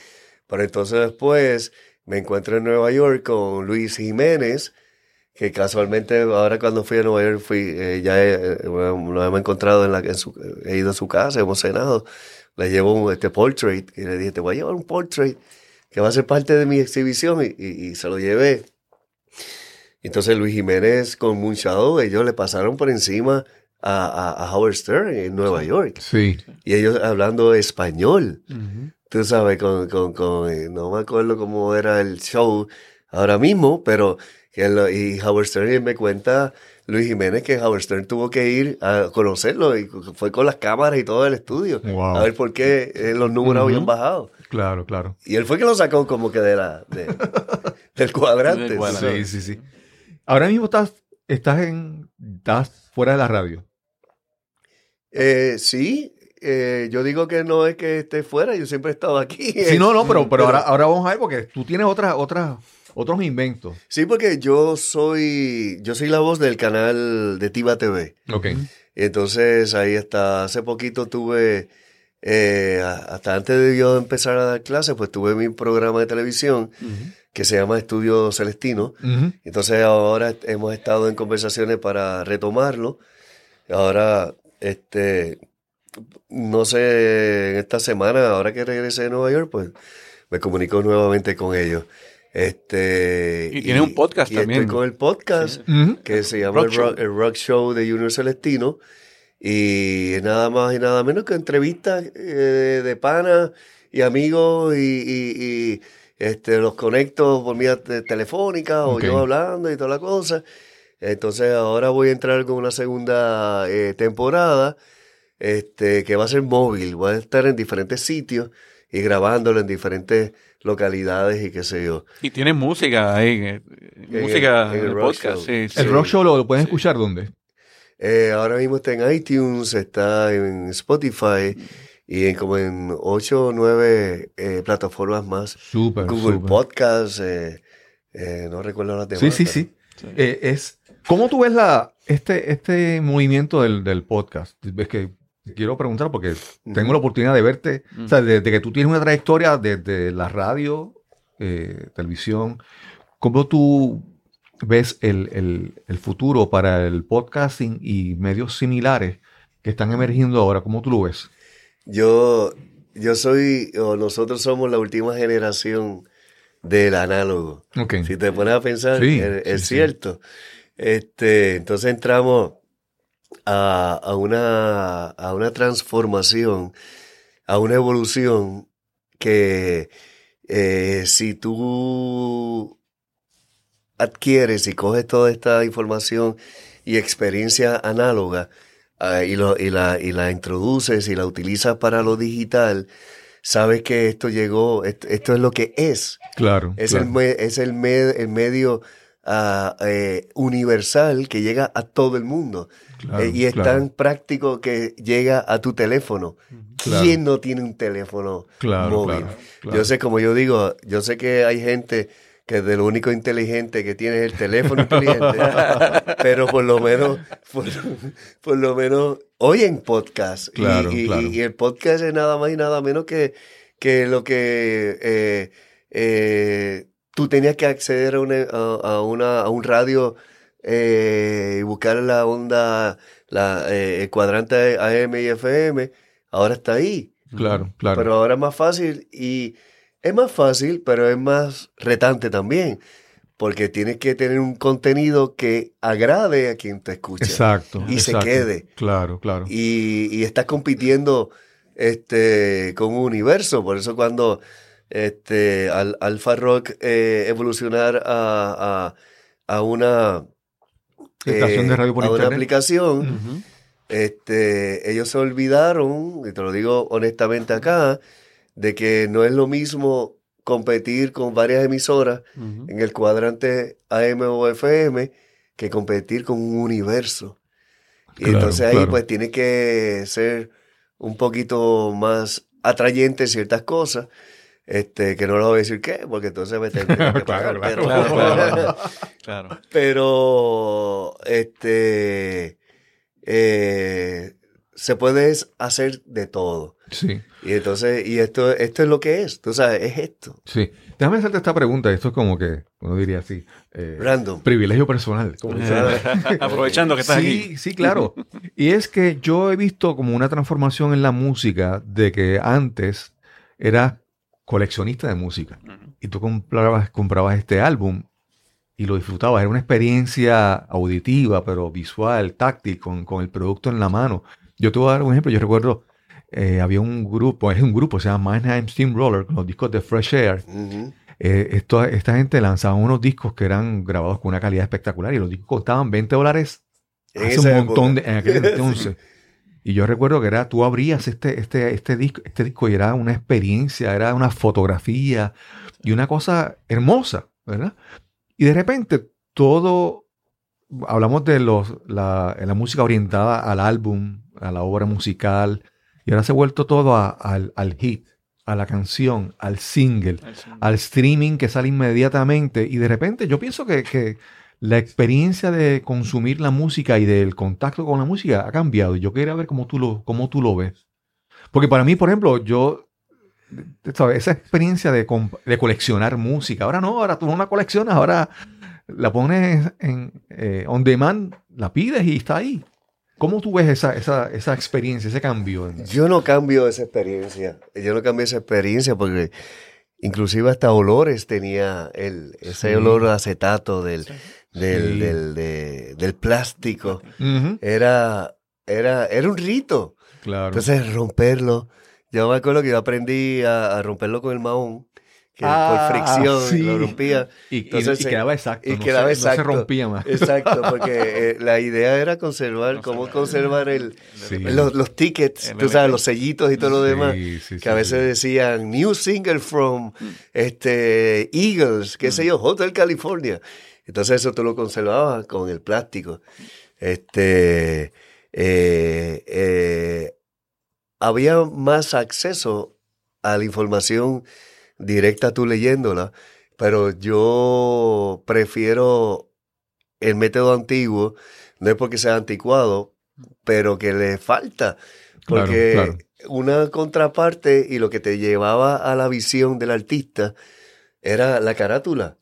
Pero entonces después me encuentro en Nueva York con Luis Jiménez, que casualmente ahora cuando fui a Nueva York fui, eh, ya eh, lo hemos encontrado en la, en su, he ido a su casa, hemos cenado, le llevo un, este portrait, y le dije, te voy a llevar un portrait que va a ser parte de mi exhibición, y, y- y se lo llevé. Entonces Luis Jiménez con Munchado, ellos le pasaron por encima a, a- a Howard Stern en Nueva York. Sí. Y ellos hablando español. Tú sabes, con, con, con, eh, no me acuerdo cómo era el show ahora mismo, pero que lo- y Howard Stern me cuenta Luis Jiménez que Howard Stern tuvo que ir a conocerlo y fue con las cámaras y todo el estudio Wow. a ver por qué eh, los números habían bajado. Claro, claro. Y él fue que lo sacó como que de la, de- [LAUGHS] del cuadrante. Sí, sí, sí. Ahora mismo estás, estás en, estás fuera de la radio. Eh, sí, eh, yo digo que no es que esté fuera, yo siempre he estado aquí. Sí, no, no, pero, pero ahora, ahora vamos a ver porque tú tienes otras, otras, otros inventos. Sí, porque yo soy, yo soy la voz del canal de Tiva TV. Ok. Entonces ahí hasta hace poquito tuve, eh, hasta antes de yo empezar a dar clases, pues tuve mi programa de televisión que se llama Estudio Celestino. Entonces ahora hemos estado en conversaciones para retomarlo. Ahora, este, no sé, en esta semana, ahora que regrese de Nueva York, pues me comunico nuevamente con ellos. Este, Y tiene un podcast y también. Estoy con el podcast que se llama Rock el, rock, Show. el Rock Show de Junior Celestino. Y es nada más y nada menos que entrevistas eh, de panas y amigos y, y- y, este, los conecto por vía te- telefónica o yo hablando y toda la cosa. Entonces ahora voy a entrar con una segunda eh, temporada este, que va a ser móvil. Voy a estar en diferentes sitios y grabándolo en diferentes localidades y qué sé yo. Y tiene música ahí. eh, música en el en el rock podcast. show. Sí, El rock show lo, lo pueden escuchar dónde? Eh, ahora mismo está en iTunes, está en Spotify y en como en ocho o nueve eh, plataformas más. Súper, Google súper. Podcast, eh, eh, no recuerdo las demás. Sí, sí, pero- sí. Eh, es, ¿Cómo tú ves la, este, este movimiento del, del podcast? Ves que quiero preguntar porque tengo la oportunidad de verte, o sea, desde que tú tienes una trayectoria desde la radio, eh, televisión, ¿cómo tú ves el, el- el futuro para el podcasting y medios similares que están emergiendo ahora? ¿Cómo tú lo ves? Yo, yo soy, o nosotros somos la última generación del análogo. Si te pones a pensar, Sí, es, sí, es sí. cierto. Este, entonces entramos a, a una, a una transformación, a una evolución que eh, si tú adquieres y coges toda esta información y experiencia análoga ah, y, lo- y la, y la introduces y la utilizas para lo digital, sabes que esto llegó, esto, esto es lo que es. Claro. Es, claro. el, me- es el, me- el medio ah, eh, universal que llega a todo el mundo. Claro, Eh, y es claro. tan práctico que llega a tu teléfono. ¿Quién no tiene un teléfono móvil? Yo sé, como yo digo, yo sé que hay gente que de lo único inteligente que tiene es el teléfono inteligente, [LAUGHS] pero por lo menos, por, por lo menos oyen podcast. Y- Claro, y, claro. y el podcast es nada más y nada menos que, que lo que eh, eh, tú tenías que acceder a, una, a, a una, a un radio eh, y buscar la onda, la, el cuadrante AM y FM, ahora está ahí. Claro, claro. Pero ahora es más fácil y es más fácil, pero es más retante también, porque tienes que tener un contenido que agrade a quien te escucha Exacto. y se quede. Claro, claro. y, y estás compitiendo este, con un universo. Por eso cuando este, al, Alfa Rock eh, evolucionar a, a, a una, Estación de radio por a una aplicación, este, ellos se olvidaron, y te lo digo honestamente acá, de que no es lo mismo competir con varias emisoras en el cuadrante AM o FM que competir con un universo. Y Claro, entonces ahí claro. pues tiene que ser un poquito más atrayente en ciertas cosas. Este, que no lo voy a decir qué, porque entonces me tengo que [LAUGHS] Claro, pagar. claro. pero- Claro, claro. [LAUGHS] Claro. pero este eh, se puede hacer de todo. Sí, Y entonces, y esto, esto es lo que es, tú sabes, es esto. sí. Déjame hacerte esta pregunta. Esto es como que, uno diría así, eh, Random. privilegio personal. como. [LAUGHS] Aprovechando que estás sí, aquí. Sí, claro. Y es que yo he visto como una transformación en la música de que antes era coleccionista de música y tú comprabas, comprabas este álbum y lo disfrutabas. Era una experiencia auditiva, pero visual, táctil, con, con el producto en la mano. Yo te voy a dar un ejemplo. Yo recuerdo, eh, había un grupo, es un grupo, se llama Mannheim Steamroller, con los discos de Fresh Air. Ujú. Eh, esto- esta gente lanzaba unos discos que eran grabados con una calidad espectacular y los discos costaban 20 dólares hace un montón de, época. en aquel [LAUGHS] entonces. Y yo recuerdo que era, tú abrías este, este, este disco, este disco y era una experiencia, era una fotografía y una cosa hermosa, ¿verdad? Y de repente todo, hablamos de los, la, la música orientada al álbum, a la obra musical, y ahora se ha vuelto todo a- al, al hit, a la canción, al single al streaming que sale inmediatamente y de repente yo pienso que, que la experiencia de consumir la música y del contacto con la música ha cambiado. Yo quería ver cómo tú lo, cómo tú lo ves. Porque para mí, por ejemplo, yo, ¿sabes? esa experiencia de, de coleccionar música, ahora no, ahora tú no la coleccionas, ahora la pones en eh, on demand, la pides y está ahí. ¿Cómo tú ves esa, esa, esa experiencia, ese cambio? en- Yo no cambio esa experiencia. Yo no cambio esa experiencia porque inclusive hasta olores tenía el, ese Sí. olor a acetato del, del, Sí. del, de- del plástico. Era, era, era un rito. claro. Entonces romperlo. Yo me acuerdo que yo aprendí a, a romperlo con el mahón. Que Ah, por fricción sí. lo rompía. y, y- entonces y se- quedaba exacto. y no quedaba se, no rompía más. Exacto, [LAUGHS] porque eh, la idea era conservar, cómo conservar el, Sí. los, los tickets, El tú sabes, los sellitos y todo lo demás. Sí, sí, que sí, a veces sí. decían New Single from este, Eagles, qué sé yo, Hotel California. Entonces eso tú lo conservabas con el plástico. Este, eh, eh, había más acceso a la información directa tú leyéndola, pero yo prefiero el método antiguo, no es porque sea anticuado, pero que le falta. Porque claro. una contraparte y lo que te llevaba a la visión del artista era la carátula.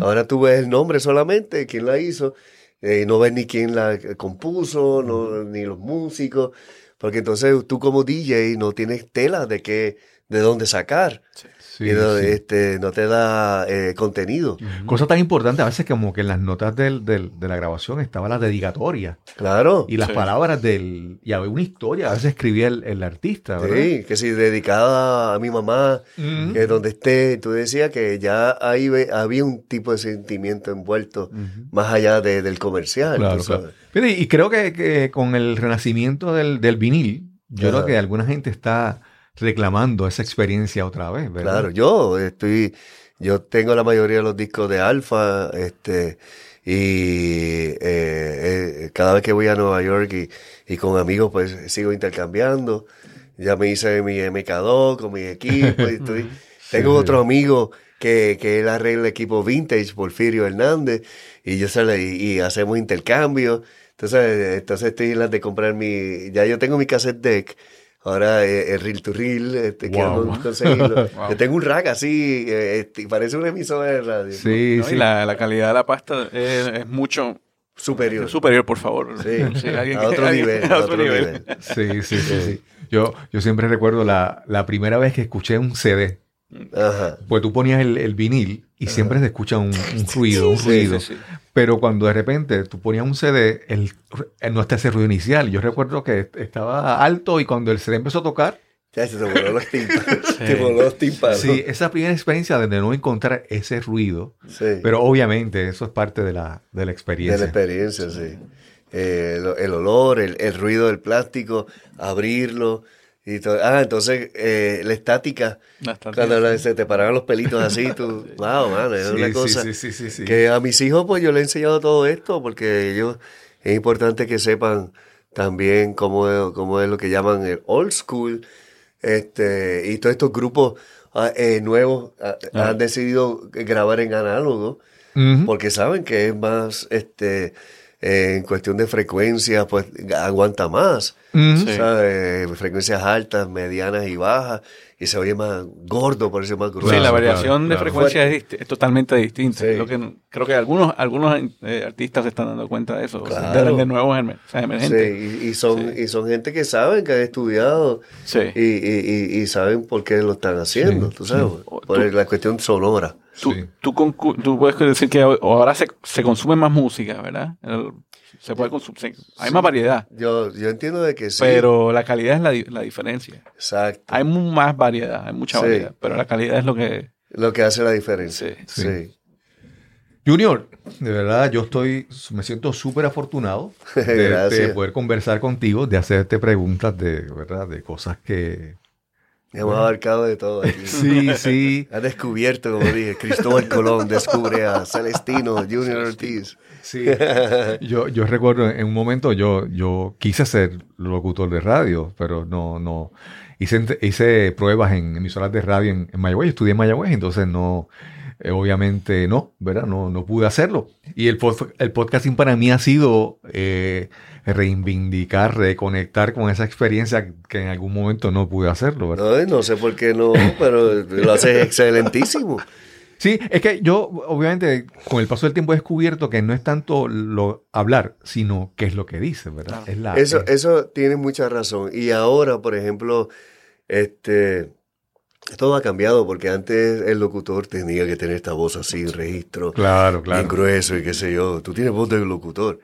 Ahora tú ves el nombre solamente, quién la hizo, eh, no ves ni quién la compuso, no- ni los músicos, porque entonces tú como DJ no tienes tela de qué, de dónde sacar, Sí, y no, sí. este, no te da eh, contenido. Cosa tan importante, a veces como que en las notas del- del- de la grabación estaba la dedicatoria Claro. y las Sí. palabras del... Y había una historia, a veces escribía el, el artista, ¿verdad? Sí, que si dedicada a mi mamá, que donde esté, tú decías que ya ahí ve- había un tipo de sentimiento envuelto más allá de- del comercial. Claro, claro. y creo que, que con el renacimiento del, del vinil, yo creo que alguna gente está reclamando esa experiencia otra vez, ¿verdad? Claro, yo estoy, yo tengo la mayoría de los discos de Alfa, este, y eh, eh, cada vez que voy a Nueva York y, y con amigos, pues sigo intercambiando. Ya me hice mi MK2 con mi equipo. y [LAUGHS] estoy- tengo otro amigo que, que él arregla equipo vintage, Porfirio Hernández, y yo se le- y, y hacemos intercambio. Entonces, entonces estoy en las de comprar mi, ya yo tengo mi cassette deck. Ahora eh, el reel to reel, este, quiero Wow. con- conseguirlo. Wow. [LAUGHS] Yo tengo un rack así, eh, este, parece una emisora de radio. Sí, ¿no? sí. Y la, la calidad de la pasta es, es mucho Superior. superior, por favor. Sí, alguien a que- otro alguien- nivel. a A otro otro nivel. nivel. Sí, sí, sí, sí. Yo, yo siempre recuerdo la, la primera vez que escuché un CD. Ajá. Pues tú ponías el, el vinil y siempre se escucha un, un ruido, un ruido. sí, sí. Pero cuando de repente tú ponías un CD, el, el- no está ese ruido inicial. Yo recuerdo que estaba alto y cuando el CD empezó a tocar, Ya se te voló los [LAUGHS] tímpanos. Te voló los tímpanos. sí, esa primera experiencia de no encontrar ese ruido. Sí. Pero obviamente eso es parte de la, de la De la experiencia. experiencia, sí. Eh, el, el olor, el, el ruido del plástico, abrirlo. Y to- ah, entonces eh, la estática, La estática, cuando sí. se te paraban los pelitos así, tú, [LAUGHS] wow, man, es Sí, una cosa. sí, sí, sí, sí. Que a mis hijos, pues yo les he enseñado todo esto, porque ellos, es importante que sepan también cómo es, cómo es lo que llaman el old school, este, y todos estos grupos ah, eh, nuevos ah, Ah. han decidido grabar en análogo, porque saben que es más, este, eh, en cuestión de frecuencia, pues aguanta más. Frecuencias altas, medianas y bajas, y se oye más gordo, parece más grueso. Sí, la variación claro, de claro. frecuencia es, dist- es totalmente distinta. Sí. Lo que, creo que algunos, algunos eh, artistas se están dando cuenta de eso. o sea, Claro. de, de nuevos emer- o sea, Sí, emergentes. y, y son, y son gente que saben, que han estudiado Sí. y, y- y- y saben por qué lo están haciendo, Sí, tú sabes, sí. por Tú- la cuestión sonora. Tú, Sí. tú, concu- tú puedes decir que ahora se, se consume más música, ¿verdad? El- se puede consumir, hay más variedad, Yo, yo entiendo de que sí. pero la calidad es la, la diferencia. Exacto. Hay más variedad, hay mucha Sí. variedad, pero la calidad es lo que... Lo que hace la diferencia. Sí. Sí. Sí. Junior, de verdad yo estoy, me siento súper afortunado [LAUGHS] de, de poder conversar contigo, de hacerte preguntas de, ¿verdad? de cosas que... Hemos abarcado de todo aquí. [LAUGHS] Sí, sí, Ha descubierto, como dije, Cristóbal Colón descubre a Celestino Junior Ortiz. sí. Yo, yo recuerdo en un momento yo, yo quise ser locutor de radio, pero no, no. Hice, hice pruebas en emisoras de radio en, en Mayagüez, estudié en Mayagüez, entonces no, eh, obviamente no, ¿verdad? No, no pude hacerlo. Y el, pod- el podcasting para mí ha sido eh, reivindicar, reconectar con esa experiencia que en algún momento no pude hacerlo, ¿verdad? No, no sé por qué no, pero lo haces excelentísimo. [LAUGHS] Sí, es que yo, obviamente, con el paso del tiempo he descubierto que no es tanto lo hablar, sino qué es lo que dice, ¿verdad? Claro. Es la, Eso, es- eso tiene mucha razón. Y ahora, por ejemplo, este, todo ha cambiado porque antes el locutor tenía que tener esta voz así, registro, claro, bien claro. grueso y qué sé yo. Tú tienes voz de locutor.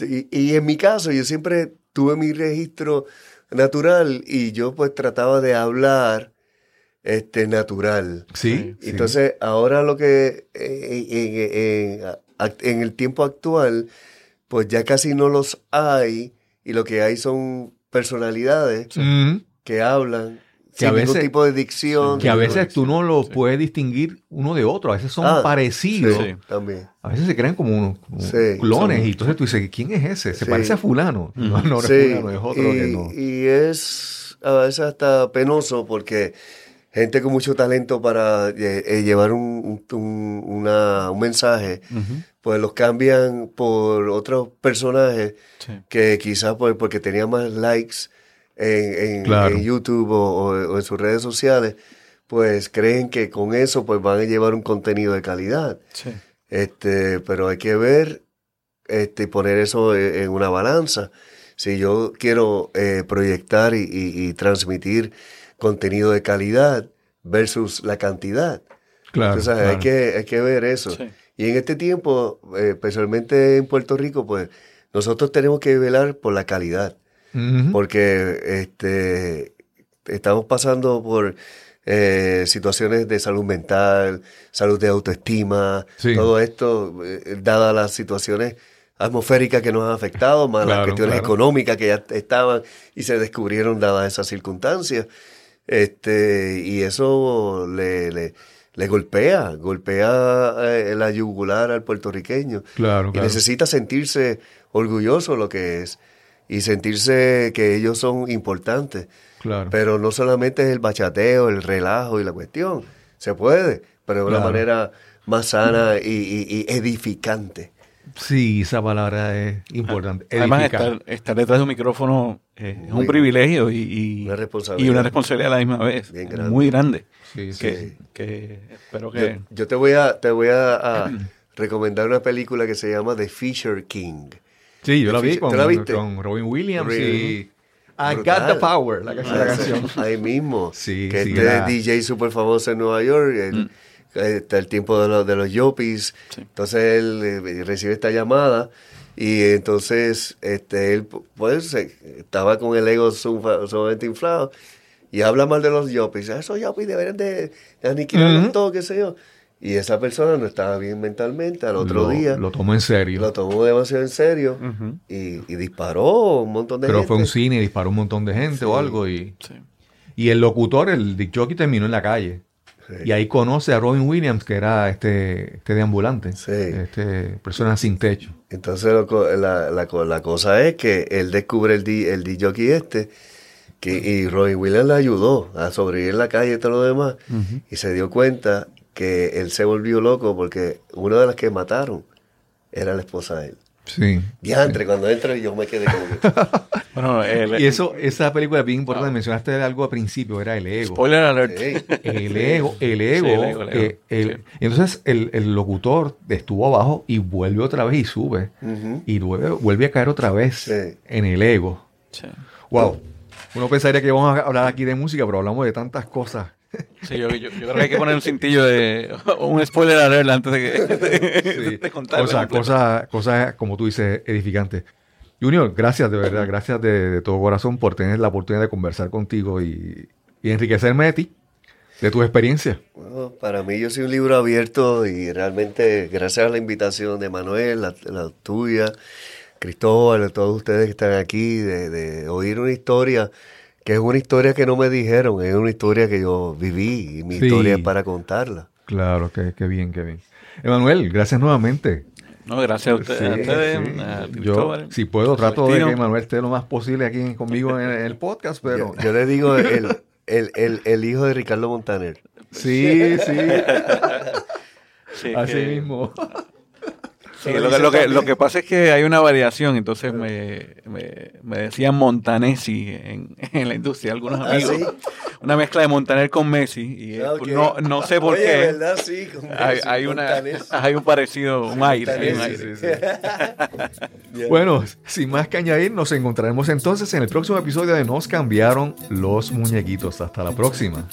Y, y en mi caso, yo siempre tuve mi registro natural y yo pues trataba de hablar este, natural. Sí, sí. Entonces, ahora lo que en, en- en- en el tiempo actual, pues ya casi no los hay y lo que hay son personalidades Mm, que hablan Que a veces- tipo de dicción. que a veces tú no lo Sí. puedes distinguir uno de otro, a veces son Ah, parecidos, sí. También. a veces se crean como, unos- como Sí, clones son- y entonces tú dices, ¿quién es ese? Se parece a fulano. No, no, no es fulano, es otro y, que no. y es a veces hasta penoso porque gente con mucho talento para eh, eh, llevar un, un- una- un mensaje, pues los cambian por otros personajes Sí. que quizás por- porque tenía más likes en, en- Claro. en YouTube o, o- o en sus redes sociales, pues creen que con eso pues van a llevar un contenido de calidad. Sí. Este, pero hay que ver este, y poner eso en, en una balanza. Si yo quiero eh, proyectar y, y- y transmitir contenido de calidad versus la cantidad. Claro, Entonces hay, que, hay que ver eso. Sí. Y en este tiempo, eh, especialmente en Puerto Rico, pues nosotros tenemos que velar por la calidad, Porque este, estamos pasando por eh, situaciones de salud mental, salud de autoestima, Sí. todo esto, eh, dadas las situaciones atmosféricas que nos han afectado, más las cuestiones claro. económicas que ya estaban y se descubrieron dadas esas circunstancias. Este, y eso le, le, le golpea, golpea eh, la yugular al puertorriqueño. Claro, Y necesita sentirse orgulloso lo que es y sentirse que ellos son importantes. claro. Pero no solamente es el bachateo, el relajo y la cuestión. Se puede, pero de una Claro. manera más sana y, y- y edificante. Sí, esa palabra es importante. Además, Edificar. estar, estar detrás de un micrófono eh, es un privilegio y, y- Una responsabilidad. y una responsabilidad a la misma vez. Bien grande. Muy grande. Sí, sí. Que, que espero Yo, que. yo te voy a, te voy a, a [CLEARS THROAT] recomendar una película que se llama The Fisher King. Sí, yo la vi ¿Te con, la viste? con Robin Williams Really? y I Brutal. Got the Power, la, canción- la canción. Ahí mismo. Sí, que sí, este era- DJ súper famoso en Nueva York. el- eh, Está el tiempo de los, de los yuppies. Sí. Entonces él eh, recibe esta llamada y entonces este, él pues estaba con el ego sum- sumamente inflado y habla mal de los yuppies. Esos yuppies deberían de aniquilarlos Ujú. todo, qué sé yo. Y esa persona no estaba bien mentalmente al otro lo, día. Lo tomó en serio. Lo tomó demasiado en serio y, y disparó un montón de Pero gente. fue un cine y disparó un montón de gente Sí. o algo. Y, Sí. y el locutor, el Dick Jockey, terminó en la calle. Sí. Y ahí conoce a Robin Williams, que era este, este deambulante. Sí. Este, persona sin techo. Entonces lo co- la, la co- la cosa es que él descubre el, di- el DJ este que, y Robin Williams le ayudó a sobrevivir en la calle y todo lo demás. Y se dio cuenta que él se volvió loco porque una de las que mataron era la esposa de él. Sí. Diantre, cuando entra yo me quedé como que... [LAUGHS] Bueno, el, Y eso, esa película es bien importante. Mencionaste algo al principio, era el ego. spoiler alert. El ego, el ego. Sí, el ego, el ego. eh, el- Sí. entonces el, el locutor estuvo abajo y vuelve otra vez y sube. Y vuelve, vuelve a caer otra vez Sí. en el ego. Sí. Wow. Uno pensaría que vamos a hablar aquí de música, pero hablamos de tantas cosas. Sí, yo, yo- yo creo que hay que poner un cintillo de o un spoiler alert antes de que Sí. [LAUGHS] de contarlo Cosas, completo. cosas, cosas, como tú dices, edificantes. Junior, gracias de verdad, gracias de, de todo corazón por tener la oportunidad de conversar contigo y, y enriquecerme de ti, de tu experiencia. Bueno, para mí yo soy un libro abierto y realmente gracias a la invitación de Manuel, la, la tuya, Cristóbal, de todos ustedes que están aquí, de, de oír una historia que es una historia que no me dijeron, es una historia que yo viví y mi Sí. historia es para contarla. Claro, que, que bien, que bien. Emanuel, gracias nuevamente. No, gracias a ustedes. Sí, a ustedes, sí. a Yo, Cristóbal. si puedo, trato de que Emanuel esté lo más posible aquí conmigo en el podcast, pero Yo, yo le digo el, el, el, el hijo de Ricardo Montaner. sí, sí, Sí, así que- mismo. Sí, lo, que, lo, que, lo que pasa es que hay una variación, entonces me, me, me decían Montanesi en, [LAUGHS] en la industria, algunos ¿Ah, amigos. sí? Una mezcla de Montaner con Messi. Y eh, Ah, no, no sé por Oye, qué. ¿verdad? Sí, con Hay, Messi, hay, una, [LAUGHS] hay un parecido, un aire. hay un Montaner, aire. sí, sí. [LAUGHS] Bueno, sin más que añadir, nos encontraremos entonces en el próximo episodio de Nos cambiaron los muñequitos. Hasta la próxima.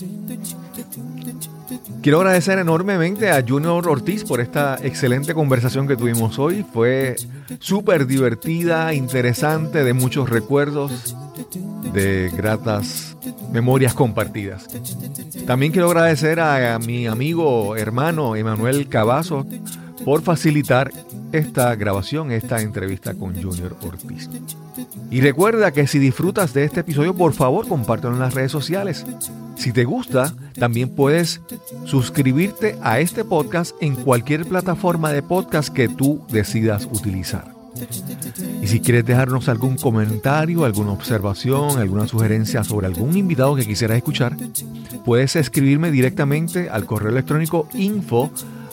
Quiero agradecer enormemente a Junior Ortiz por esta excelente conversación que tuvimos hoy. Fue súper divertida, interesante, de muchos recuerdos, de gratas memorias compartidas. También quiero agradecer a, a mi amigo, hermano Emanuel Cavazo por facilitar esta grabación, esta entrevista con Junior Ortiz. Y recuerda que si disfrutas de este episodio, por favor, compártelo en las redes sociales. Si te gusta, también puedes suscribirte a este podcast en cualquier plataforma de podcast que tú decidas utilizar. Y si quieres dejarnos algún comentario, alguna observación, alguna sugerencia sobre algún invitado que quisieras escuchar, puedes escribirme directamente al correo electrónico info